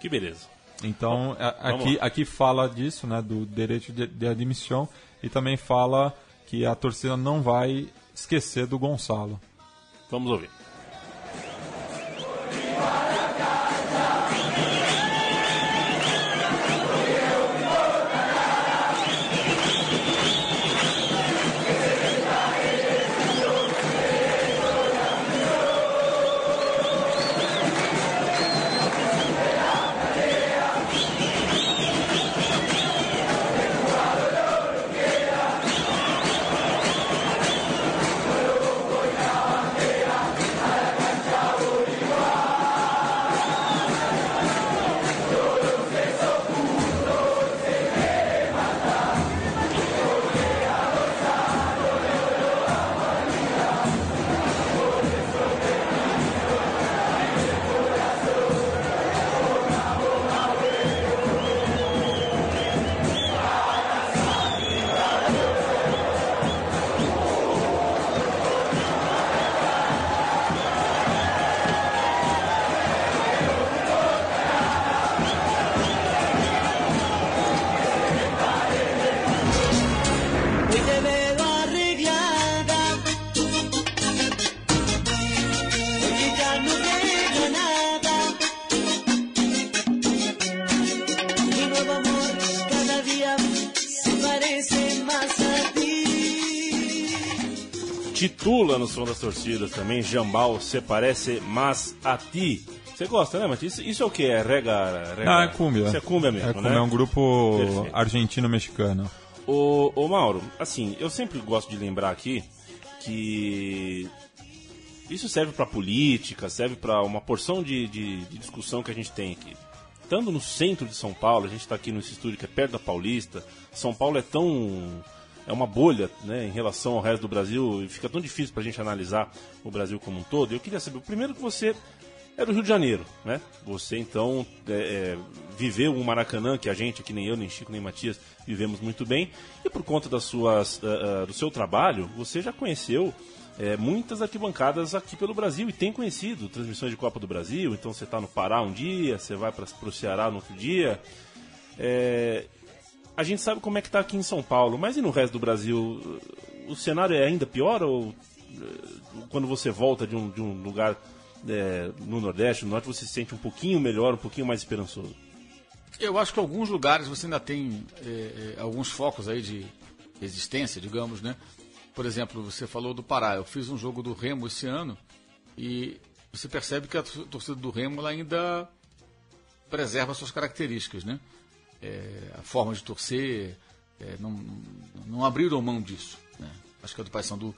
Que beleza. Então, a- vamos aqui, lá. aqui fala disso, né, do direito de, de admissão, e também fala que a torcida não vai esquecer do Gonçalo. Vamos ouvir. Titula no som das torcidas também, Jambal, se parece mas a ti. Você gosta, né, Matias? Isso, isso é o que? É rega, rega... Não, é cúmbia. Isso é cúmbia mesmo, É, né? cúmbia, é um grupo argentino-mexicano. Ô, ô Mauro, assim, eu sempre gosto de lembrar aqui que isso serve para política, serve para uma porção de, de- de discussão que a gente tem aqui. Estando no centro de São Paulo, a gente está aqui nesse estúdio que é perto da Paulista. São Paulo é tão. É uma bolha né, em relação ao resto do Brasil e fica tão difícil para a gente analisar o Brasil como um todo. Eu queria saber, primeiro que você é do Rio de Janeiro, né? Você então é, é, viveu um Maracanã que a gente, que nem eu, nem Chico, nem Matias, vivemos muito bem. E por conta das suas, ah, ah, do seu trabalho, você já conheceu é, muitas arquibancadas aqui pelo Brasil e tem conhecido transmissões de Copa do Brasil. Então você está no Pará um dia, você vai para o Ceará no outro dia. É, a gente sabe como é que está aqui em São Paulo, mas e no resto do Brasil? O cenário é ainda pior ou eh, quando você volta de um, de um lugar eh, no Nordeste, no Norte, você se sente um pouquinho melhor, um pouquinho mais esperançoso? Eu acho que alguns lugares você ainda tem é, é, alguns focos aí de resistência, digamos, né? Por exemplo, você falou do Pará. Eu fiz um jogo do Remo esse ano e você percebe que a tor- torcida do Remo ainda preserva suas características, né? É, a forma de torcer, é, não, não abriram mão disso. Né? Acho que a do Paysandu,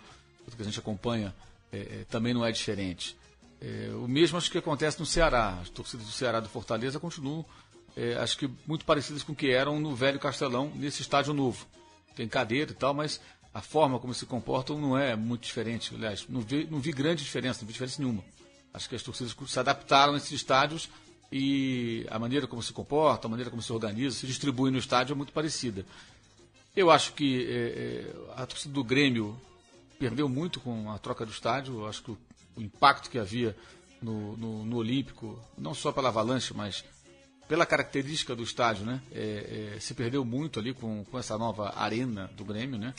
que a gente acompanha, é, é, também não é diferente. É, o mesmo acho que acontece no Ceará. As torcidas do Ceará do Fortaleza continuam, é, acho que muito parecidas com o que eram no velho Castelão, nesse estádio novo. Tem cadeira e tal, mas a forma como se comportam não é muito diferente. Aliás, não vi, não vi grande diferença, não vi diferença nenhuma. Acho que as torcidas se adaptaram a esses estádios e a maneira como se comportam, a maneira como se organiza, se distribui no estádio é muito parecida. Eu acho que é, é, a torcida do Grêmio perdeu muito com a troca do estádio. Eu acho que o, o impacto que havia no, no, no Olímpico, não só pela avalanche, mas pela característica do estádio, né? É, é, se perdeu muito ali com, com essa nova arena do Grêmio, né?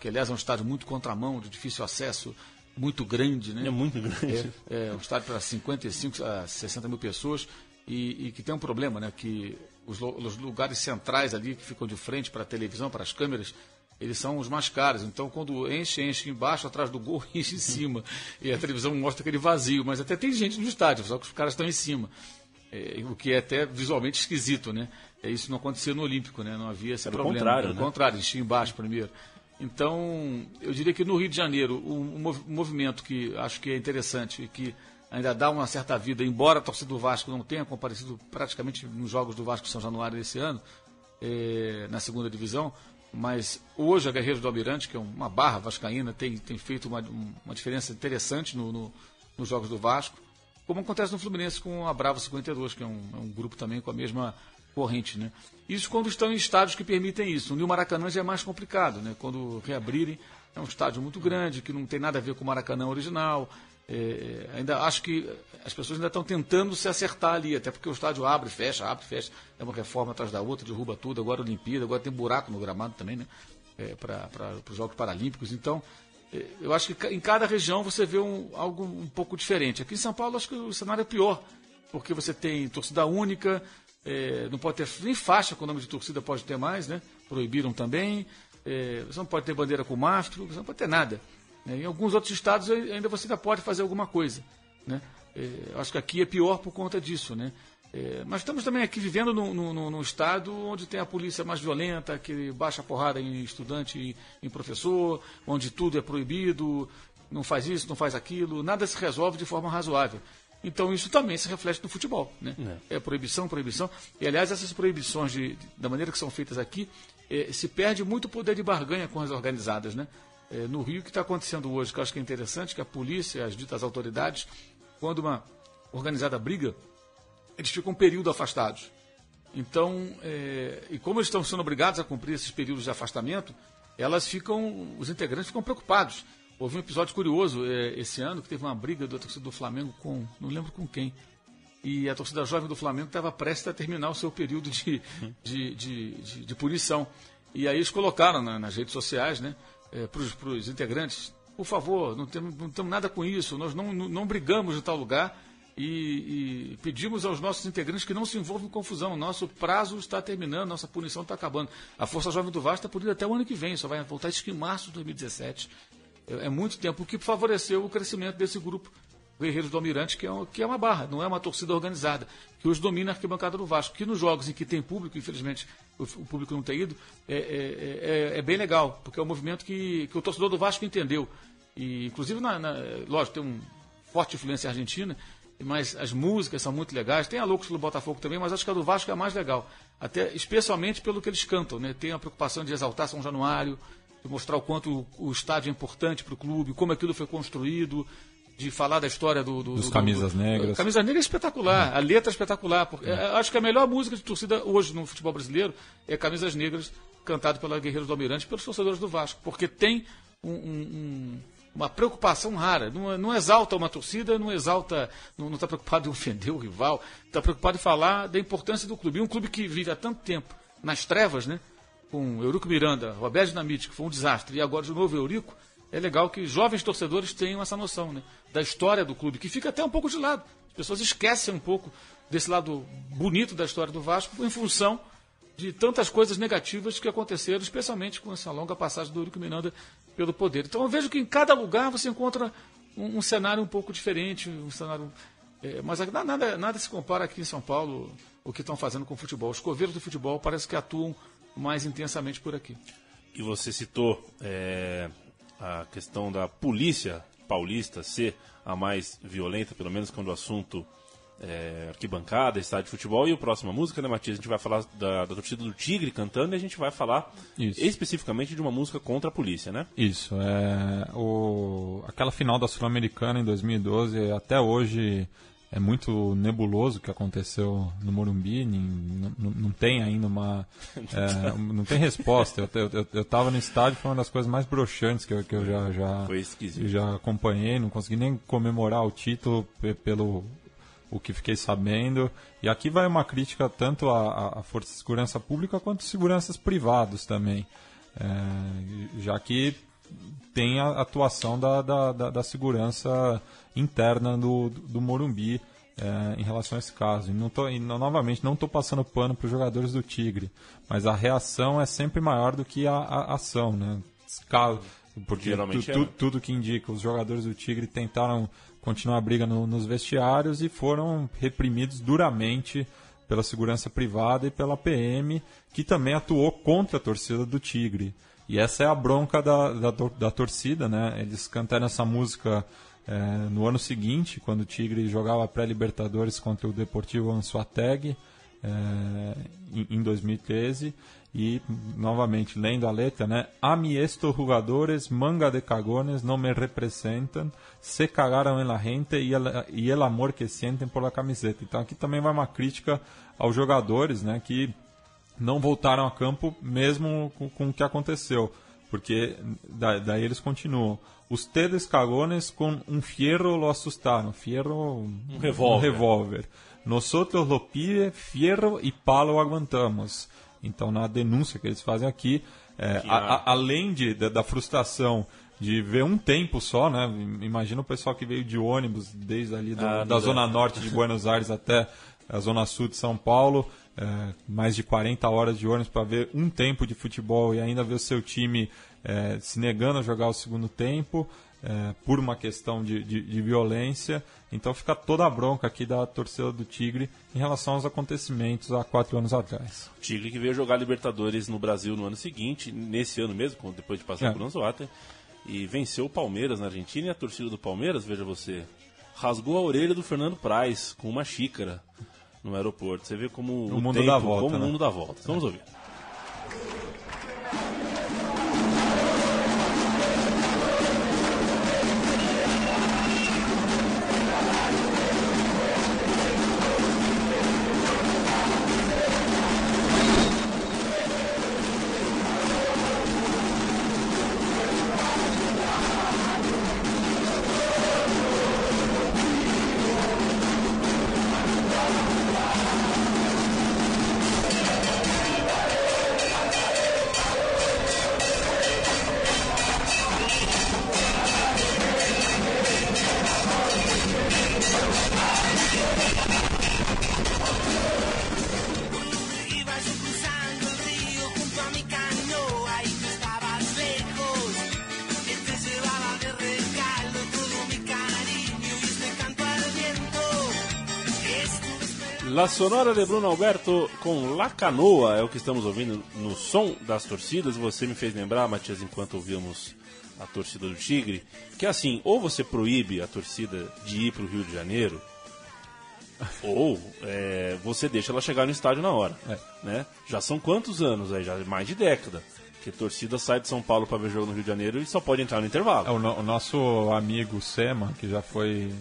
Que aliás é um estádio muito contramão, de difícil acesso, muito grande, né? É muito grande. É, é um estádio para 55 a 60 mil pessoas e, e que tem um problema, né? Que os, os lugares centrais ali que ficam de frente para a televisão, para as câmeras, eles são os mais caros. Então, quando enche, enche embaixo, atrás do gol, (laughs) enche em cima. E a televisão mostra aquele vazio, mas até tem gente no estádio, só que os caras estão em cima. É, o que é até visualmente esquisito, né? É, isso não acontecia no Olímpico, né? Não havia esse Era o problema. contrário, Pelo né? contrário, enchia embaixo primeiro. Então, eu diria que no Rio de Janeiro, um, um mov- movimento que acho que é interessante e que ainda dá uma certa vida, embora a torcida do Vasco não tenha comparecido praticamente nos jogos do Vasco São Januário desse ano, eh, na segunda divisão, mas hoje a Guerreiros do Almirante, que é uma barra vascaína, tem, tem feito uma, um- uma diferença interessante no, no- nos jogos do Vasco, como acontece no Fluminense com a Bravo 52, que é um, é um grupo também com a mesma corrente. Né? Isso quando estão em estádios que permitem isso. No Maracanã já é mais complicado, né? quando reabrirem, é um estádio muito grande, que não tem nada a ver com o Maracanã original. É, ainda acho que as pessoas ainda estão tentando se acertar ali, até porque o estádio abre, fecha, abre, fecha, é uma reforma atrás da outra, derruba tudo, agora Olimpíada, agora tem buraco no gramado também, né? É, para os Jogos Paralímpicos. Então, é, eu acho que em cada região você vê um, algo um pouco diferente. Aqui em São Paulo, acho que o cenário é pior, porque você tem torcida única, é, não pode ter nem faixa com o nome de torcida, pode ter mais, né? Proibiram também. É, você não pode ter bandeira com mastro, você não pode ter nada. né? Em alguns outros estados ai- ainda você ainda pode fazer alguma coisa. Né? É, acho que aqui é pior por conta disso. Né? É, mas estamos também aqui vivendo num, num- num estado onde tem a polícia mais violenta, que baixa a porrada em estudante e em professor, onde tudo é proibido, não faz isso, não faz aquilo, nada se resolve de forma razoável. Então isso também se reflete no futebol. Né? É. proibição, proibição. E aliás, essas proibições, de- de- da maneira que são feitas aqui, eh, se perde muito poder de barganha com as organizadas. Né? Eh, no Rio, o que está acontecendo hoje, que eu acho que é interessante, que a polícia, as ditas autoridades, quando uma organizada briga, eles ficam um período afastados. Então, é, e como eles estão sendo obrigados a cumprir esses períodos de afastamento, elas ficam, os integrantes ficam preocupados. Houve um episódio curioso é, esse ano que teve uma briga da torcida do Flamengo com, não lembro com quem, e a torcida jovem do Flamengo estava prestes a terminar o seu período de, de, de, de- de punição. E aí eles colocaram na- nas redes sociais, né, para os integrantes, por favor, não temos, não nada com isso, nós não, não, não brigamos em tal lugar e, e pedimos aos nossos integrantes que não se envolvam em confusão. Nosso prazo está terminando, nossa punição está acabando. A Força Jovem do Vasco está punindo até o ano que vem, só vai voltar isso em março de 2017. É, é muito tempo, o que favoreceu o crescimento desse grupo Guerreiros do Almirante, que é, um- que é uma barra, não é uma torcida organizada, que hoje domina a arquibancada do Vasco. Que nos jogos em que tem público, infelizmente o, o público não tem ido, é, é- é- é bem legal, porque é um movimento que, que o torcedor do Vasco entendeu. E, inclusive, na, na- lógico, tem uma forte influência argentina, mas as músicas são muito legais. Tem a Loucos do Botafogo também, mas acho que a do Vasco é a mais legal. Até, especialmente pelo que eles cantam, né? Tem a preocupação de exaltar São Januário, de mostrar o quanto o, o estádio é importante para o clube, como aquilo foi construído, de falar da história do... do Dos do- Camisas do- Negras. Camisa Negra é espetacular, a letra é espetacular. Porque, é, acho que a melhor música de torcida hoje no futebol brasileiro é Camisas Negras, cantado pela Guerreiros do Almirante e pelos torcedores do Vasco, porque tem um- um- uma preocupação rara. Não, não exalta uma torcida, não exalta, não está preocupado em ofender o rival, está preocupado em falar da importância do clube. E um clube que vive há tanto tempo nas trevas, né? Com Eurico Miranda, Roberto Dinamite, que foi um desastre, e agora de novo Eurico, é legal que jovens torcedores tenham essa noção né, da história do clube, que fica até um pouco de lado. As pessoas esquecem um pouco desse lado bonito da história do Vasco em função de tantas coisas negativas que aconteceram, especialmente com essa longa passagem do Eurico Miranda pelo poder. Então eu vejo que em cada lugar você encontra um, um cenário um pouco diferente, um cenário. é, mas nada, nada, se compara aqui em São Paulo o que estão fazendo com o futebol. Os coveiros do futebol parece que atuam mais intensamente por aqui. E você citou é, a questão da polícia paulista ser a mais violenta, pelo menos quando o assunto é arquibancada, estádio de futebol. E a próxima música, né, Matias? A gente vai falar da, da torcida do Tigre cantando e a gente vai falar Isso. especificamente de uma música contra a polícia, né? Isso, é o, aquela final da Sul-Americana em 2012, até hoje é muito nebuloso o que aconteceu no Morumbi, nem- não, não- tem ainda uma. (laughs) é, não tem resposta. Eu, eu, eu, eu tava no estádio, foi uma das coisas mais broxantes que eu, que eu já, já, já acompanhei, não consegui nem comemorar o título pe- pelo o que fiquei sabendo. E aqui vai uma crítica tanto à, à- à Força de Segurança Pública quanto seguranças privados também. É, já que tem a atuação da, da, da, da segurança interna do, do Morumbi é, em relação a esse caso. E, não tô, e não- novamente, não estou passando pano para os jogadores do Tigre, mas a reação é sempre maior do que a, a ação. Né? Ca- Porque Geralmente tu- é, tu- né? tudo que indica, os jogadores do Tigre tentaram continuar a briga no- nos vestiários e foram reprimidos duramente pela segurança privada e pela PM, que também atuou contra a torcida do Tigre. E essa é a bronca da, da, da torcida, né? Eles cantaram essa música eh, no ano seguinte, quando o Tigre jogava pré-Libertadores contra o Deportivo Anzuateg, eh, em, em 2013. E, novamente, lendo a letra, né? A mi estos manga de cagones, não me representam, se cagaram en la gente e el, e el amor que sentem por la camiseta. Então, aqui também vai uma crítica aos jogadores, né? Que não voltaram a campo mesmo com, com o que aconteceu. Porque da- daí eles continuam. Ustedes cagones com um fierro lo assustaram. Fierro... Um revólver. Um revólver. Nosotros lo pide, fierro e palo aguantamos. Então, na denúncia que eles fazem aqui, é, a- a- além de, da, da frustração de ver um tempo só, né? Imagina o pessoal que veio de ônibus desde ali do- Ah, da zona norte de Buenos Aires até a zona sul de São Paulo, é, mais de 40 horas de ônibus para ver um tempo de futebol e ainda ver o seu time é, se negando a jogar o segundo tempo é, por uma questão de, de- de violência. Então fica toda a bronca aqui da torcida do Tigre em relação aos acontecimentos há quatro anos atrás. Tigre que veio jogar Libertadores no Brasil no ano seguinte, nesse ano mesmo, depois de passar É. por Anzoátegui, e venceu o Palmeiras na Argentina e a torcida do Palmeiras, veja você, rasgou a orelha do Fernando Praz com uma xícara no aeroporto. Você vê como O o, mundo tempo, dá volta, como né? o mundo dá volta. Vamos ouvir. Sonora de Bruno Alberto com La Canoa é o que estamos ouvindo no som das torcidas. Você me fez lembrar, Matias, enquanto ouvimos a torcida do Tigre, que assim, ou você proíbe a torcida de ir para o Rio de Janeiro, (laughs) ou é, você deixa ela chegar no estádio na hora. Né? Já são quantos anos aí? Já mais de década. Que a torcida sai de São Paulo para ver jogo no Rio de Janeiro e só pode entrar no intervalo. É, o, no- o nosso amigo Sema, que já foi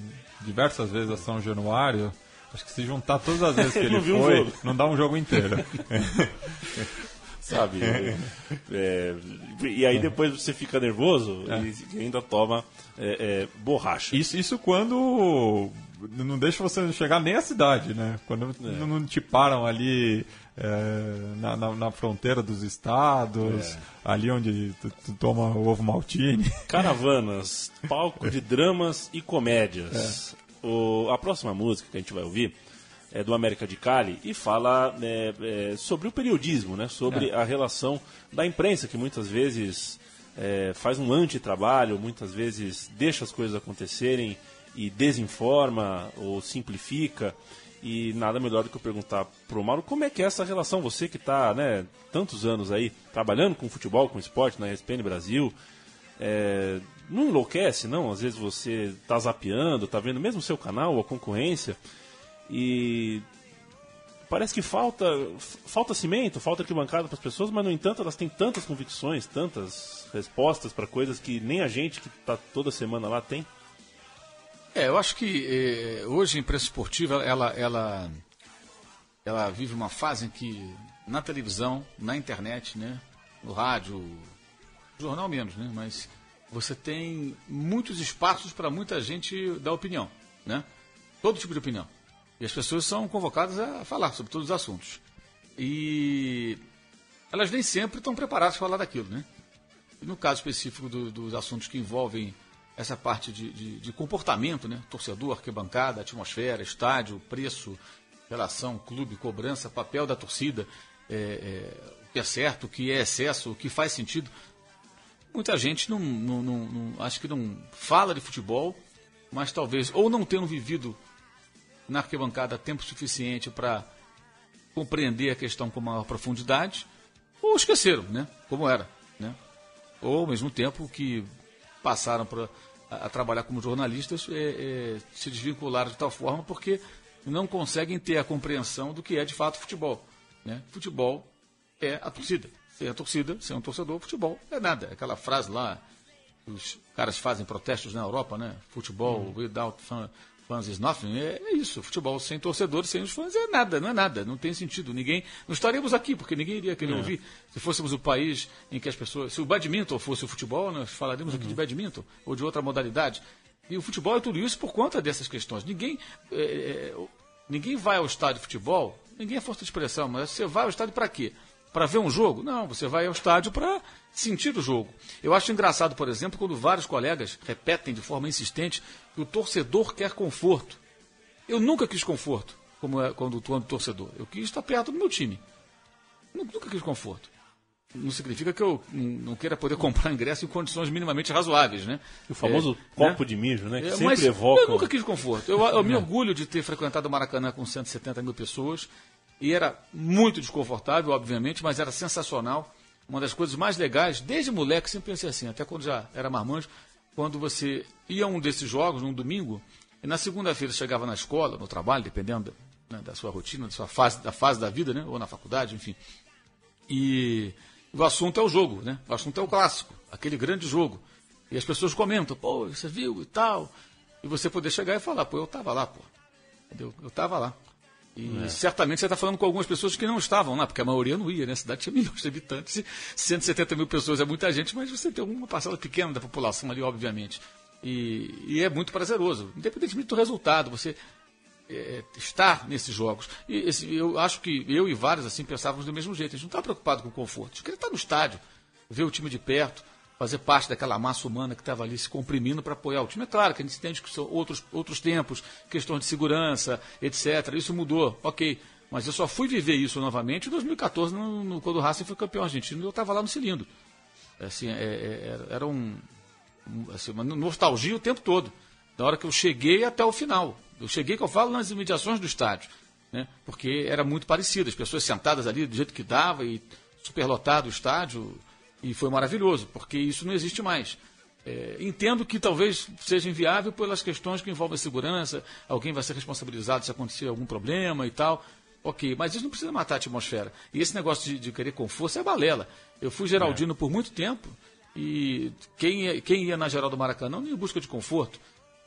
diversas vezes a São Januário, acho que se juntar todas as vezes que (laughs) ele Não um foi, jogo. não dá um jogo inteiro. (laughs) sabe? (laughs) É, e aí depois você fica nervoso e ainda toma é, é, borracha. Isso, isso quando não deixa você chegar nem à cidade, né? Quando É. não- não te param ali é, na, na- na fronteira dos estados, É. ali onde tu, tu toma o ovo maltine. Caravanas, palco de dramas e comédias. O- a próxima música que a gente vai ouvir é do América de Cali e fala é, é, sobre o periodismo, né? sobre a relação da imprensa, que muitas vezes é, faz um antitrabalho, muitas vezes deixa as coisas acontecerem e desinforma ou simplifica. E nada melhor do que eu perguntar pro Mauro como é que é essa relação, você que está né, tantos anos aí trabalhando com futebol, com esporte na ESPN Brasil, é, não enlouquece, não? Às vezes você tá zapeando, tá vendo mesmo o seu canal, a concorrência, e parece que falta falta cimento, falta arquibancada para as pessoas, mas no entanto elas têm tantas convicções, tantas respostas para coisas que nem a gente que tá toda semana lá tem. É, eu acho que eh, hoje a imprensa esportiva ela, ela, ela vive uma fase em que na televisão, na internet, né, no rádio, jornal menos, né, mas você tem muitos espaços para muita gente dar opinião, né? Todo tipo de opinião. E as pessoas são convocadas a falar sobre todos os assuntos. E elas nem sempre estão preparadas para falar daquilo, né? E no caso específico do- dos assuntos que envolvem essa parte de, de- de comportamento, né? Torcedor, arquibancada, atmosfera, estádio, preço, relação, clube, cobrança, papel da torcida, é, é, o que é certo, o que é excesso, o que faz sentido. Muita gente não, não, não- não- acho que não fala de futebol, mas talvez ou não tenham vivido na arquibancada tempo suficiente para compreender a questão com maior profundidade, ou esqueceram, né? Como era, né? Ou ao mesmo tempo que passaram pra, a, a trabalhar como jornalistas, é, é, se desvincularam de tal forma porque não conseguem ter a compreensão do que é de fato futebol. Né? Futebol é a torcida. Sem a torcida, sem um torcedor, futebol é nada. Aquela frase lá, os caras fazem protestos na Europa, né? Futebol without fan- fans is nothing. É, é isso. Futebol sem torcedores, sem os fãs é nada, não é nada. Não tem sentido. Ninguém. Não estaríamos aqui, porque ninguém iria querer ouvir. Se fôssemos o país em que as pessoas. Se o badminton fosse o futebol, nós falaríamos aqui de badminton ou de outra modalidade. E o futebol é tudo isso por conta dessas questões. Ninguém. é, é, ninguém vai ao estádio de futebol, ninguém é força de expressão, mas você vai ao estádio para quê? Para ver um jogo? Não, você vai ao estádio para sentir o jogo. Eu acho engraçado, por exemplo, quando vários colegas repetem de forma insistente que o torcedor quer conforto. Eu nunca quis conforto como é quando estou torcedor. Eu quis estar perto do meu time. Nu- Nunca quis conforto. Não significa que eu não queira poder (laughs) comprar ingresso em condições minimamente razoáveis, né? O famoso É, copo né? de mijo, né? Que É, sempre evoca. Eu nunca quis conforto. Eu, eu me (laughs) orgulho de ter frequentado o Maracanã com 170 mil pessoas. E era muito desconfortável, obviamente, mas era sensacional. Uma das coisas mais legais, desde moleque, sempre pensei assim, até quando já era marmanjo, quando você ia a um desses jogos, num domingo, e na segunda-feira chegava na escola, no trabalho, dependendo né, da sua rotina, da sua fase, da fase da vida, né? Ou na faculdade, enfim. E o assunto é o jogo, né? O assunto é o clássico, aquele grande jogo. E as pessoas comentam, pô, você viu e tal. E você poder chegar e falar, pô, eu tava lá, pô. Entendeu? Eu tava lá. E certamente você está falando com algumas pessoas que não estavam lá, porque a maioria não ia, né? A cidade tinha (laughs) milhões de habitantes e 170 mil pessoas é muita gente, mas você tem uma parcela pequena da população ali, obviamente. E, e é muito prazeroso, independentemente do resultado, você é, estar nesses jogos. E esse- eu acho que eu e vários assim pensávamos do mesmo jeito. A gente não está preocupado com o conforto. A gente queria estar no estádio, ver o time de perto, fazer parte daquela massa humana que estava ali se comprimindo para apoiar o time. É claro que a gente entende que são outros, outros tempos, questão de segurança, etc. Isso mudou, ok. Mas eu só fui viver isso novamente em 2014, no, no- quando o Racing foi campeão argentino, eu estava lá no cilindro. Assim, é- é- era um, um, assim, uma nostalgia o tempo todo. Da hora que eu cheguei até o final. Eu cheguei, que eu falo, nas imediações do estádio. né? porque era muito parecido, as pessoas sentadas ali do jeito que dava e superlotado o estádio, e foi maravilhoso, porque isso não existe mais. É, entendo que talvez seja inviável pelas questões que envolvem segurança, alguém vai ser responsabilizado se acontecer algum problema e tal. Ok, mas isso não precisa matar a atmosfera. E esse negócio de, de querer com força é balela. Eu fui Geraldino por muito tempo e quem ia, quem ia na geral do Maracanã não ia em busca de conforto.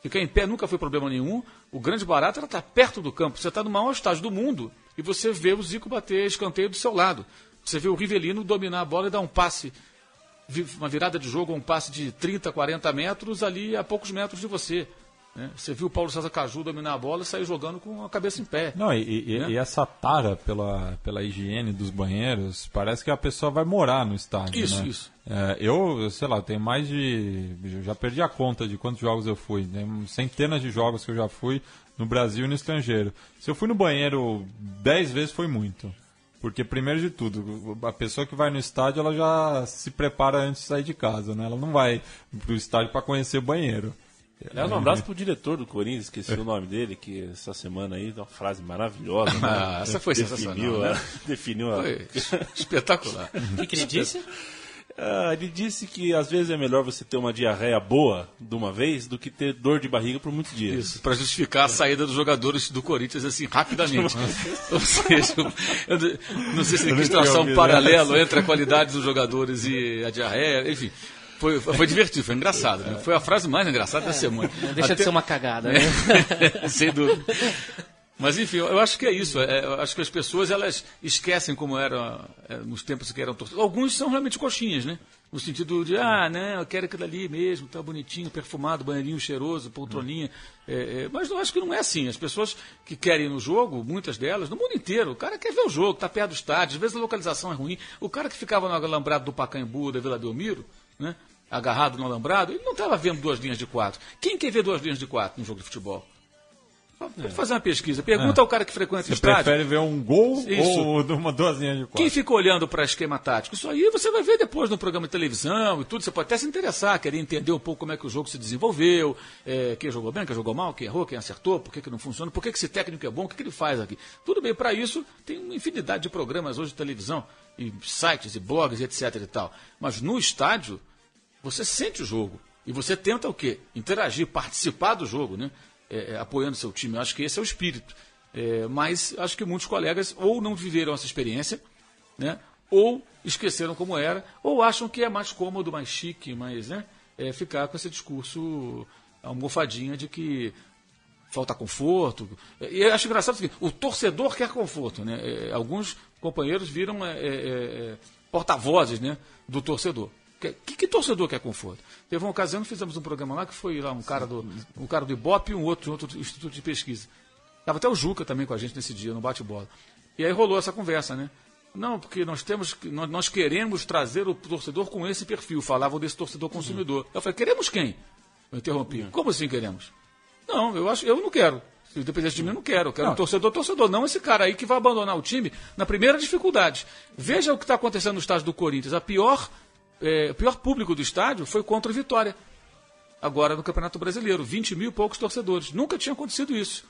Ficar em pé nunca foi problema nenhum. O grande barato era estar perto do campo. Você está no maior estágio do mundo e você vê o Zico bater escanteio do seu lado. Você vê o Rivelino dominar a bola e dar um passe, uma virada de jogo, um passe de 30, 40 metros ali a poucos metros de você. né? Você viu o Paulo César Caju dominar a bola e sair jogando com a cabeça em pé. Não, e, Né? e essa tara pela, pela higiene dos banheiros, parece que a pessoa vai morar no estádio. Isso, né? isso. É, eu, sei lá, tenho mais de. Já perdi a conta de quantos jogos eu fui. Tem centenas de jogos que eu já fui no Brasil e no estrangeiro. Se eu fui no banheiro dez vezes, foi muito. Porque, primeiro de tudo, a pessoa que vai no estádio, ela já se prepara antes de sair de casa, né? Ela não vai pro estádio para conhecer o banheiro. Aliás, um abraço pro diretor do Corinthians, esqueci o nome dele, que essa semana aí deu uma frase maravilhosa. né? Ah, essa foi definiu, sensacional, né? é, (laughs) definiu a- Foi espetacular. O que, que ele disse? Ah, ele disse que às vezes é melhor você ter uma diarreia boa de uma vez do que ter dor de barriga por muitos dias. Isso, para justificar a saída dos jogadores do Corinthians assim rapidamente. (laughs) Ou seja, eu não sei se ele quis traçar um paralelo entre a qualidade dos jogadores e a diarreia, enfim. Foi, foi divertido, foi engraçado. né? Foi a frase mais engraçada da semana. Não deixa de ser uma cagada, (laughs) né? Sem dúvida. Mas enfim, eu acho que é isso. É, eu acho que as pessoas elas esquecem como era é, nos tempos que eram torcedores. Alguns são realmente coxinhas, né? No sentido de, ah, né, eu quero aquilo ali mesmo, tá bonitinho, perfumado, banheirinho cheiroso, poltroninha. É, é, mas eu acho que não é assim. As pessoas que querem ir no jogo, muitas delas, no mundo inteiro, o cara quer ver o jogo, tá perto do estádio, às vezes a localização é ruim. O cara que ficava no alambrado do Pacaembu, da Vila Belmiro, né? Agarrado no alambrado, ele não estava vendo duas linhas de quatro. Quem quer ver duas linhas de quatro num jogo de futebol? Pode fazer uma pesquisa. Pergunta ao cara que frequenta o Você estádio. prefere ver um gol Isso. ou uma duas linhas de quatro? Quem fica olhando para esquema tático? Isso aí você vai ver depois no programa de televisão e tudo. Você pode até se interessar, querer entender um pouco como é que o jogo se desenvolveu, é, quem jogou bem, quem jogou mal, quem errou, quem acertou, por que, que não funciona, por que, que esse técnico é bom, o que, que ele faz aqui. Tudo bem, para isso tem uma infinidade de programas hoje de televisão, e sites, e blogs, etc e tal. Mas no estádio, você sente o jogo. E você tenta o quê? Interagir, participar do jogo, né? É, é, apoiando seu time. Eu acho que esse é o espírito. É, mas acho que muitos colegas ou não viveram essa experiência, né? ou esqueceram como era, ou acham que é mais cômodo, mais chique, mais, né? é, ficar com esse discurso almofadinha de que falta conforto. E eu acho engraçado seguinte, o torcedor quer conforto. Né? É, alguns companheiros viram é, é, é, porta-vozes né, do torcedor. Que, que, torcedor quer conforto? Teve uma ocasião que fizemos um programa lá que foi lá um cara do, um cara do Ibope e um outro, um outro instituto de pesquisa. Estava até o Juca também com a gente nesse dia, no bate-bola. E aí rolou essa conversa, né? Não, porque nós temos nós, nós queremos trazer o torcedor com esse perfil. Falavam desse torcedor consumidor. Eu falei, queremos quem? Eu interrompi. Como assim queremos? Não, eu acho, eu não quero. Se dependesse de mim, eu não quero. Eu quero um torcedor, torcedor. Não esse cara aí que vai abandonar o time na primeira dificuldade. Veja o que está acontecendo no estádio do Corinthians. A pior, é, pior público do estádio foi contra o Vitória. Agora no Campeonato Brasileiro. 20 mil e poucos torcedores. Nunca tinha acontecido isso.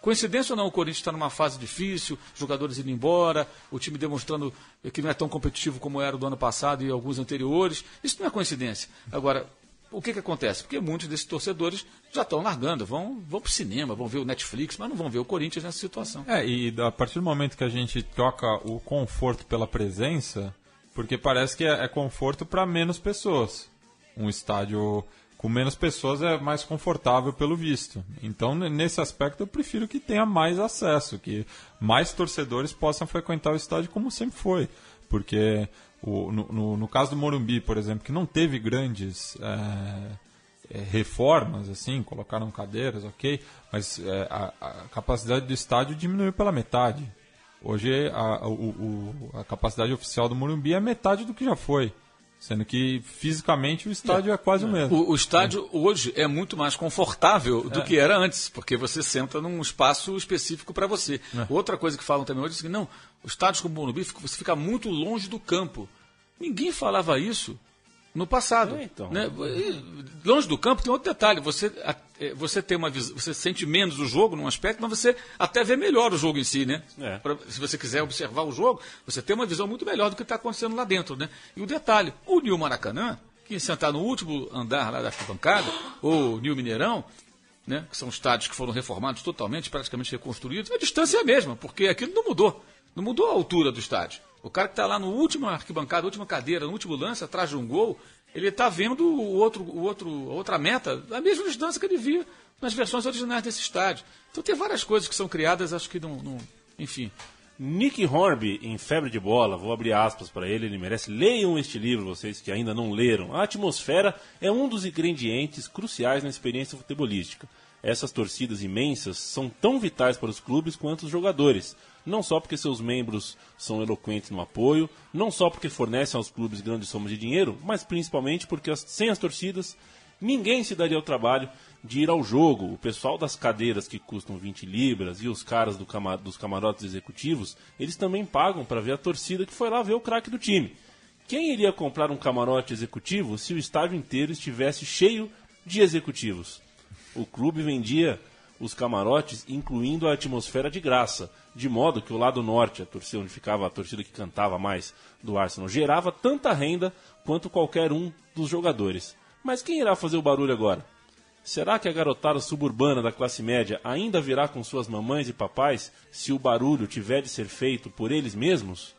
Coincidência ou não, o Corinthians está numa fase difícil, jogadores indo embora, o time demonstrando que não é tão competitivo como era do ano passado e alguns anteriores. Isso não é coincidência. Agora, o que, que acontece? Porque muitos desses torcedores já estão largando, vão, vão para o cinema, vão ver o Netflix, mas não vão ver o Corinthians nessa situação. É, e a partir do momento que a gente troca o conforto pela presença, porque parece que é, é conforto para menos pessoas. Um estádio com menos pessoas é mais confortável pelo visto. Então, nesse aspecto, eu prefiro que tenha mais acesso, que mais torcedores possam frequentar o estádio como sempre foi. Porque o- no, no- no caso do Morumbi, por exemplo, que não teve grandes é, reformas, assim, colocaram cadeiras, ok, mas é, a, a capacidade do estádio diminuiu pela metade. Hoje a, o- o- a capacidade oficial do Morumbi é metade do que já foi, sendo que fisicamente o estádio é, quase o mesmo. O, o estádio hoje é muito mais confortável do que era antes, porque você senta num espaço específico para você. Outra coisa que falam também hoje é que não, os estádios como o Morumbi, você fica muito longe do campo. Ninguém falava isso no passado. É, então. né? Longe do campo tem outro detalhe. Você, é, você tem uma você sente menos o jogo num aspecto, mas você até vê melhor o jogo em si, né? É. Pra- se você quiser observar o jogo, você tem uma visão muito melhor do que está acontecendo lá dentro, né? E o detalhe, o Nil Maracanã, que sentar no último andar lá da arquibancada, ou o Nil Mineirão, né, que são estádios que foram reformados totalmente, praticamente reconstruídos, a distância é a mesma, porque aquilo não mudou. Não mudou a altura do estádio. O cara que está lá no último arquibancada, última cadeira, no último lance, atrás de um gol, ele está vendo o outro, o outro, outra meta, a mesma distância que ele via nas versões originais desse estádio. Então tem várias coisas que são criadas, acho que não. não enfim. Nick Hornby, em Febre de Bola, vou abrir aspas para ele, ele merece. Leiam este livro, vocês que ainda não leram. A atmosfera é um dos ingredientes cruciais na experiência futebolística. Essas torcidas imensas são tão vitais para os clubes quanto os jogadores. Não só porque seus membros são eloquentes no apoio, não só porque fornecem aos clubes grandes somas de dinheiro, mas principalmente porque sem as torcidas Ninguém se daria o trabalho de ir ao jogo. O pessoal das cadeiras que custam 20 libras e os caras do cama- dos camarotes executivos, eles também pagam para ver a torcida que foi lá ver o craque do time. Quem iria comprar um camarote executivo se o estádio inteiro estivesse cheio de executivos? O clube vendia os camarotes, incluindo a atmosfera de graça, de modo que o lado norte, a torcida onde ficava a torcida que cantava mais do Arsenal, gerava tanta renda quanto qualquer um dos jogadores. Mas quem irá fazer o barulho agora? Será que a garotada suburbana da classe média ainda virá com suas mamães e papais se o barulho tiver de ser feito por eles mesmos?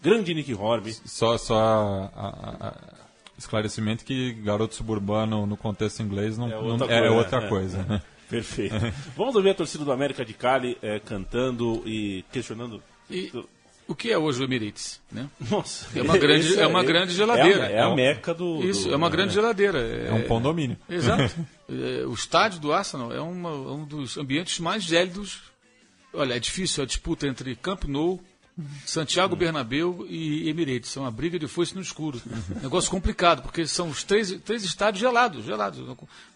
Grande Nick Horby. Só, só a- a- a- esclarecimento que garoto suburbano no contexto inglês não, É não- outra é coisa, outra é. coisa. né? (laughs) (laughs) Perfeito. Vamos ouvir a torcida do América de Cali eh, cantando e questionando. E o que é hoje o Emirates? Né? Nossa, É uma grande- esse é uma grande geladeira. É a, é a É um- meca do. Isso, do- é uma grande geladeira. É um condomínio. Exato. É, o estádio do Arsenal é uma- um dos ambientes mais gélidos. Olha, é difícil a disputa entre Camp Nou, Santiago Bernabéu e Emirates. É uma briga de foice no escuro. Negócio complicado, porque são os três, três estádios gelados, gelados.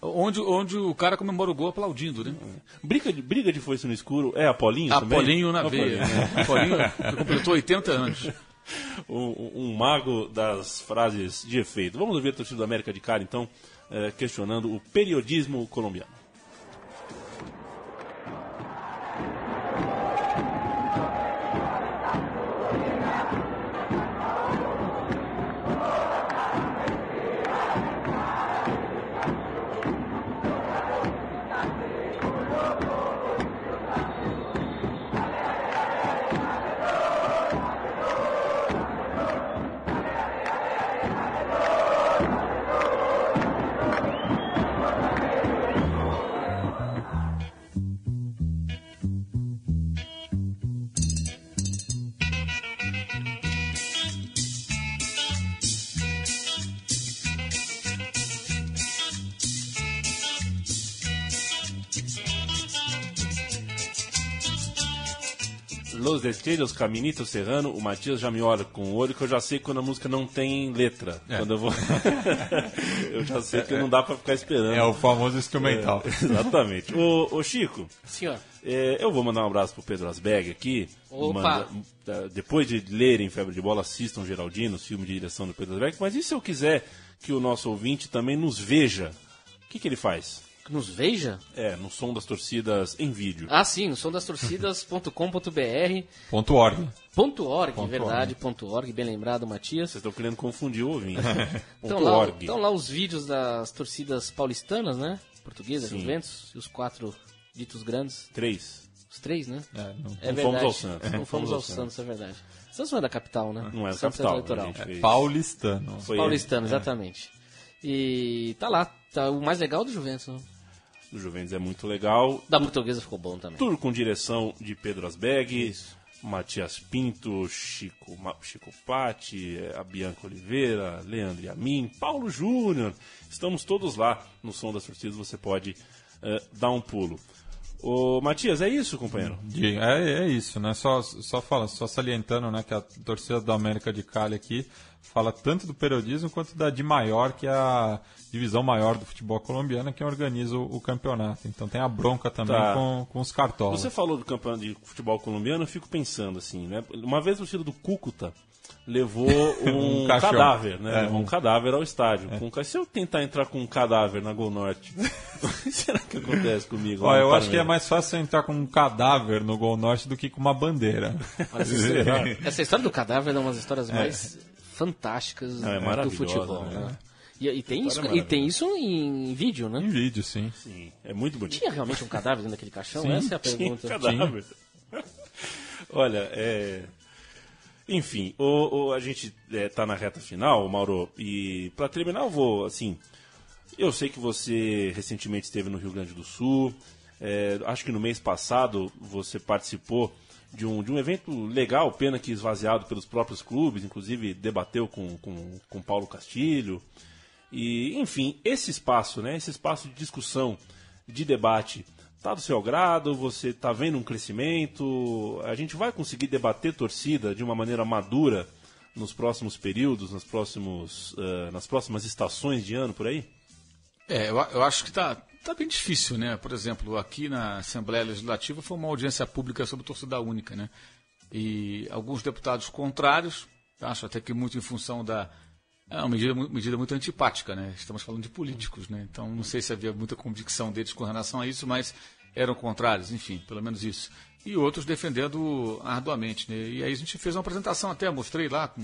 Onde, onde o cara comemora o gol aplaudindo, né? Briga de, briga de foice no escuro é Apolinho também? Apolinho na Apolinho. veia. né? (laughs) Apolinho completou 80 anos. (laughs) um, um mago das frases de efeito. Vamos ouvir a torcida do América de Cali, então, eh, questionando o periodismo colombiano. Los Destellos, Caminito Serrano, o Matias já me olha com o olho que eu já sei quando a música não tem letra. É. Quando eu vou. (laughs) eu já sei que não dá pra ficar esperando. É o famoso instrumental. É, exatamente. Ô, ô, Chico, Senhor. é, eu vou mandar um abraço pro Pedro Asberg aqui. Opa! tá, depois de lerem Febre de Bola, assistam Geraldino, filme de direção do Pedro Asberg. Mas e se eu quiser que o nosso ouvinte também nos veja? O que, que ele faz? Nos veja? É, no som das torcidas em vídeo. Ah, sim, no somdastorcidas.com.br (laughs) Ponto .org. ponto .org, verdade, ponto .org, bem lembrado, Matias. Vocês estão querendo confundir o ouvinte. Estão (laughs) Ponto lá, org. estão lá os vídeos das torcidas paulistanas, né? Portuguesa, Sim. Juventus, e os quatro ditos grandes. Três. Os três, né? É, não- É Não verdade. fomos ao Santos, Não fomos ao Santos, é verdade. Santos não é da capital, né? Não é da Santos capital. É do litoral. fez. Paulistano. Foi Paulistano, exatamente. E tá lá. Tá o mais legal do Juventus. Né? Do Juventus é muito legal. Da portuguesa ficou bom também. Tudo com direção de Pedro Asberg, Matias Pinto, Chico, Chico Patti, eh, a Bianca Oliveira, Leandro Yamin, Paulo Júnior. Estamos todos lá no Som das Torcidas, você pode eh, dar um pulo. Ô, Matias, é isso, companheiro? É, é isso, né? Só, só, fala, só salientando né, que a torcida do América de Cali aqui fala tanto do periodismo quanto da de maior, que é a divisão maior do futebol colombiano, que organiza o, o campeonato. Então tem a bronca também Tá. com, com os cartolas. Você falou do campeonato de futebol colombiano, eu fico pensando assim, né? Uma vez o torcida do Cúcuta levou (laughs) um, Um cadáver, né? É. Levou um cadáver ao estádio. Com um ca- Se eu tentar entrar com um cadáver na Gol Norte, o (laughs) que (laughs) será que acontece comigo? no eu acho que é mais fácil entrar com um cadáver no Gol Norte do que com uma bandeira. Essa história do cadáver é uma das histórias mais fantásticas Não, é do maravilhosa, futebol. né? né? E, e tem isso, História e tem isso em vídeo, né? em vídeo, sim. Sim, é muito bonito. Tinha realmente um cadáver dentro daquele caixão? Sim, Essa é a Tinha pergunta. cadáver. (laughs) Olha, é... Enfim, o, o- a gente está na reta final, Mauro, e para terminar eu vou, assim, eu sei que você recentemente esteve no Rio Grande do Sul, é, acho que no mês passado você participou de um, de um evento legal, pena que esvaziado pelos próprios clubes, inclusive debateu com, com, com Paulo Castilho, e, enfim, esse espaço, né, esse espaço de discussão, de debate, tá do seu agrado? Você está vendo um crescimento? A gente vai conseguir debater torcida de uma maneira madura nos próximos períodos, nos próximos, eh, nas próximas estações de ano por aí? É, eu, eu acho que está tá bem difícil, né? Por exemplo, aqui na Assembleia Legislativa foi uma audiência pública sobre torcida única, né? E alguns deputados contrários, acho até que muito em função da. É uma medida, medida muito antipática, né? Estamos falando de políticos, né? Então não sei se havia muita convicção deles com relação a isso, mas eram contrários, enfim, pelo menos isso. E outros defendendo arduamente, né? E aí a gente fez uma apresentação até, mostrei lá com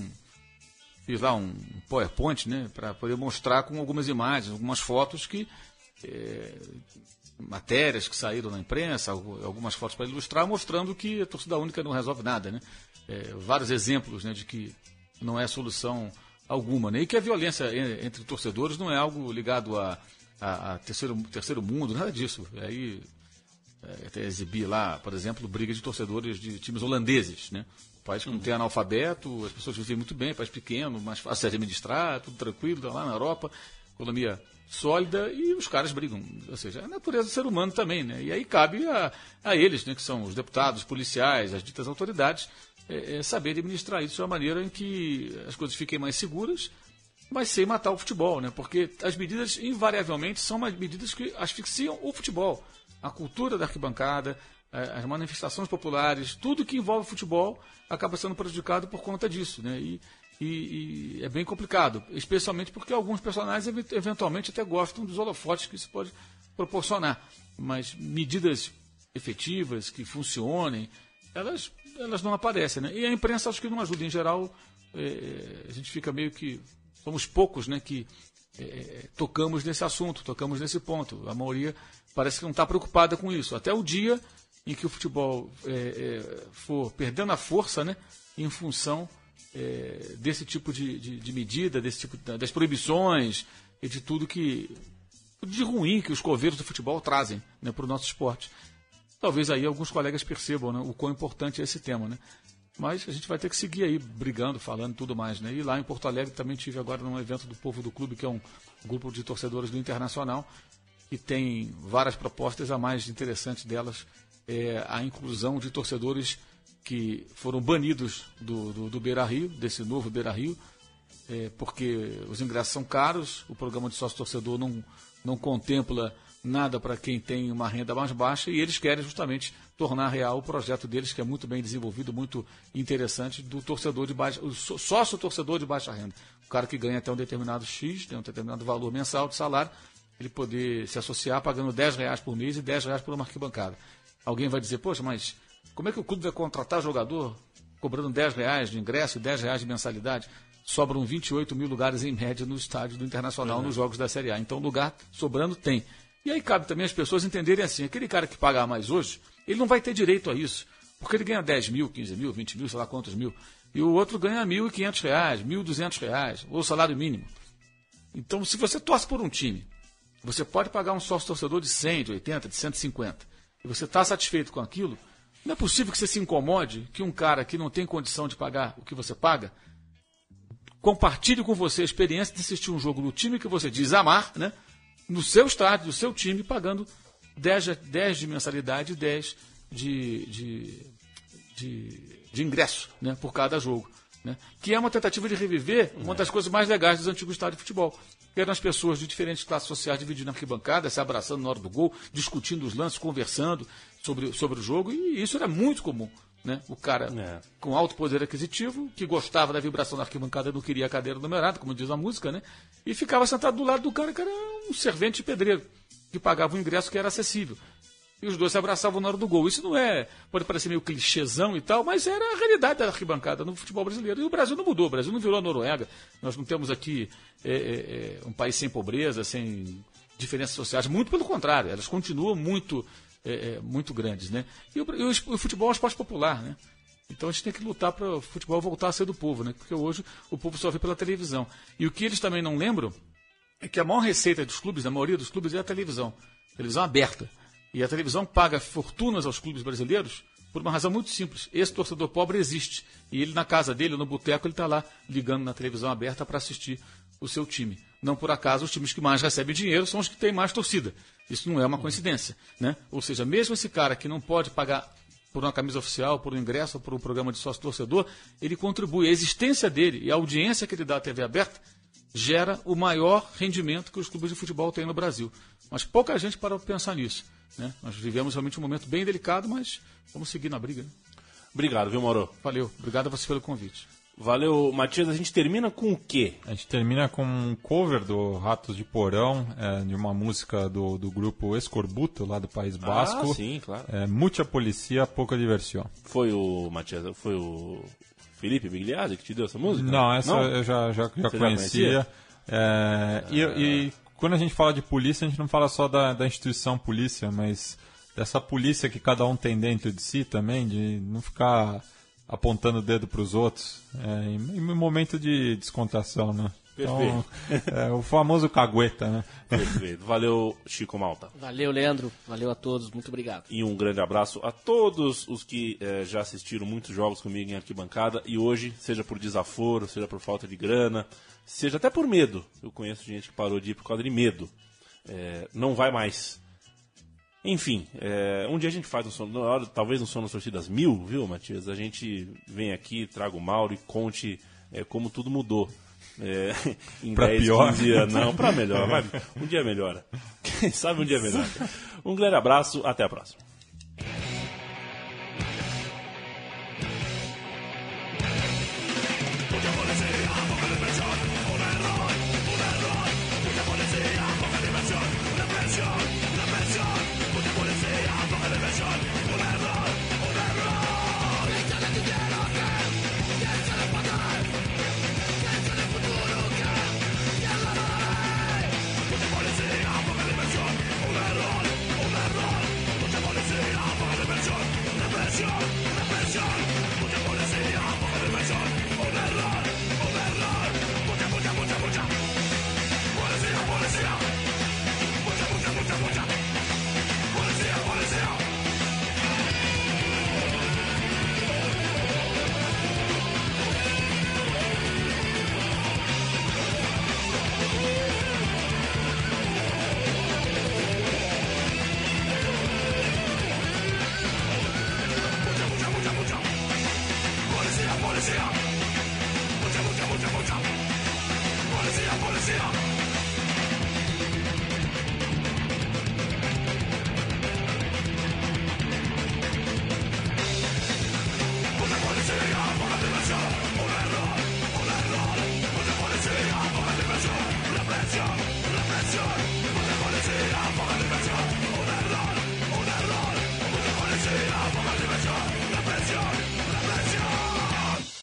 fiz lá um PowerPoint, né, para poder mostrar com algumas imagens, algumas fotos que é, matérias que saíram na imprensa, algu- algumas fotos para ilustrar, mostrando que a torcida única não resolve nada, né? É, vários exemplos, né, de que não é solução alguma, né? E que a violência en- entre torcedores não é algo ligado a, a, a terceiro, terceiro mundo, nada disso. Aí é, até exibir lá, por exemplo, briga de torcedores de times holandeses, né? País que não tem analfabeto, as pessoas vivem muito bem, país pequeno, mais fácil de administrar, tudo tranquilo, tá lá na Europa, economia sólida e os caras brigam. Ou seja, é a natureza do ser humano também, né? E aí cabe a, a eles, né, que são os deputados, os policiais, as ditas autoridades, é, é, saber administrar isso de uma maneira em que as coisas fiquem mais seguras, mas sem matar o futebol, né? Porque as medidas, invariavelmente, são medidas que asfixiam o futebol. A cultura da arquibancada, as manifestações populares, tudo que envolve futebol acaba sendo prejudicado por conta disso, né? E, e- e é bem complicado, especialmente porque alguns personagens ev- eventualmente até gostam dos holofotes que isso pode proporcionar. Mas medidas efetivas, que funcionem, elas, elas não aparecem, né? E a imprensa acho que não ajuda. Em geral, eh, a gente fica meio que... Somos poucos, né, que eh, tocamos nesse assunto, tocamos nesse ponto. A maioria parece que não está preocupada com isso. Até o dia em que o futebol eh, eh, for perdendo a força, né, em função eh, desse tipo de, de- de medida, desse tipo das proibições e de tudo que de ruim que os coveiros do futebol trazem né, para o nosso esporte. Talvez aí alguns colegas percebam né, o quão importante é esse tema, né? Mas a gente vai ter que seguir aí brigando, falando tudo mais, né? E lá em Porto Alegre também tive agora num evento do Povo do Clube, que é um grupo de torcedores do Internacional, que tem várias propostas, a mais interessante delas é a inclusão de torcedores que foram banidos do, do, do Beira Rio, desse novo Beira Rio, é, porque os ingressos são caros, o programa de sócio-torcedor não, não contempla nada para quem tem uma renda mais baixa e eles querem justamente tornar real o projeto deles, que é muito bem desenvolvido, muito interessante, do torcedor de baixa, o só- sócio-torcedor de baixa renda. O cara que ganha até um determinado X, tem um determinado valor mensal de salário, ele poder se associar pagando 10 reais por mês e 10 reais por uma arquibancada. Alguém vai dizer, poxa, mas como é que o clube vai contratar jogador cobrando 10 reais de ingresso e 10 reais de mensalidade? Sobram 28 mil lugares em média no estádio do Internacional nos jogos da Série A. Então, lugar sobrando tem. E aí cabe também as pessoas entenderem assim: aquele cara que paga mais hoje, ele não vai ter direito a isso. Porque ele ganha 10 mil, 15 mil, 20 mil, sei lá quantos mil. E o outro ganha 1.500 reais, 1.200 reais, ou salário mínimo. Então, se você torce por um time, você pode pagar um sócio torcedor de 100, de 80, de 150, e você está satisfeito com aquilo, não é possível que você se incomode que um cara que não tem condição de pagar o que você paga compartilhe com você a experiência de assistir um jogo no time que você diz amar, né? no seu estádio, no seu time, pagando 10, de- 10 de mensalidade e 10 de, de, de, de ingresso né? por cada jogo. né? que é uma tentativa de reviver uma das coisas mais legais dos antigos estádios de futebol. Que eram as pessoas de diferentes classes sociais dividindo a arquibancada, se abraçando na hora do gol, discutindo os lances, conversando sobre, sobre o jogo, e isso era muito comum. Né? O cara É. com alto poder aquisitivo, que gostava da vibração da arquibancada, não queria a cadeira numerada, como diz a música, né? e ficava sentado do lado do cara que era um servente pedreiro, que pagava um ingresso que era acessível. E os dois se abraçavam na hora do gol. Isso não é, pode parecer meio clichêzão e tal, mas era a realidade da arquibancada no futebol brasileiro. E o Brasil não mudou, o Brasil não virou a Noruega. Nós não temos aqui é, é, é, um país sem pobreza, sem diferenças sociais. Muito pelo contrário, elas continuam muito, é, é, muito grandes. Né? E, o, o o futebol é um esporte popular, né? Então a gente tem que lutar para o futebol voltar a ser do povo, né? Porque hoje o povo só vê pela televisão. E o que eles também não lembram é que a maior receita dos clubes, da maioria dos clubes, é a televisão. Televisão aberta. E a televisão paga fortunas aos clubes brasileiros por uma razão muito simples. Esse torcedor pobre existe. E ele, na casa dele, no boteco, ele está lá ligando na televisão aberta para assistir o seu time. Não por acaso, os times que mais recebem dinheiro são os que têm mais torcida. Isso não é uma coincidência. Né? Ou seja, mesmo esse cara que não pode pagar por uma camisa oficial, por um ingresso, por um programa de sócio-torcedor, ele contribui. A existência dele e a audiência que ele dá à TV aberta gera o maior rendimento que os clubes de futebol têm no Brasil. Mas pouca gente parou para pensar nisso. Né? Nós vivemos realmente um momento bem delicado, mas vamos seguir na briga. né? Obrigado, viu, Mauro? Valeu. Obrigado a você pelo convite. Valeu, Matias. A gente termina com o quê? A gente termina com um cover do Ratos de Porão, é, de uma música do, do grupo Escorbuto, lá do País Basco. Ah, sim, claro. É, Mucha Policia, Pouca Diversão. Foi o Matias, foi o Felipe Bigliari que te deu essa música? Não, essa Não? eu já, já, já Você já conhecia. conhecia? É, e, e quando a gente fala de polícia, a gente não fala só da, da instituição polícia, mas dessa polícia que cada um tem dentro de si também, de não ficar apontando o dedo para os outros, é, em, em momento de descontração, né? Então, é, o famoso cagueta, né? Perfeito. Valeu, Chico Malta. Valeu, Leandro. Valeu a todos. Muito obrigado. E um grande abraço a todos os que eh, já assistiram muitos jogos comigo em arquibancada e hoje, seja por desaforo, seja por falta de grana, seja até por medo. Eu conheço gente que parou de ir por causa de medo. Eh, não vai mais. Enfim, eh, um dia a gente faz um hora- talvez um som nas torcidas mil, viu, Matias? A gente vem aqui, traga o Mauro e conte eh, como tudo mudou. É, (laughs) em Pra 10, pior. 15 anos. Não, pra melhor. Vai, um dia melhora. (laughs) Quem sabe um dia melhor. (laughs) Um grande abraço, até a próxima.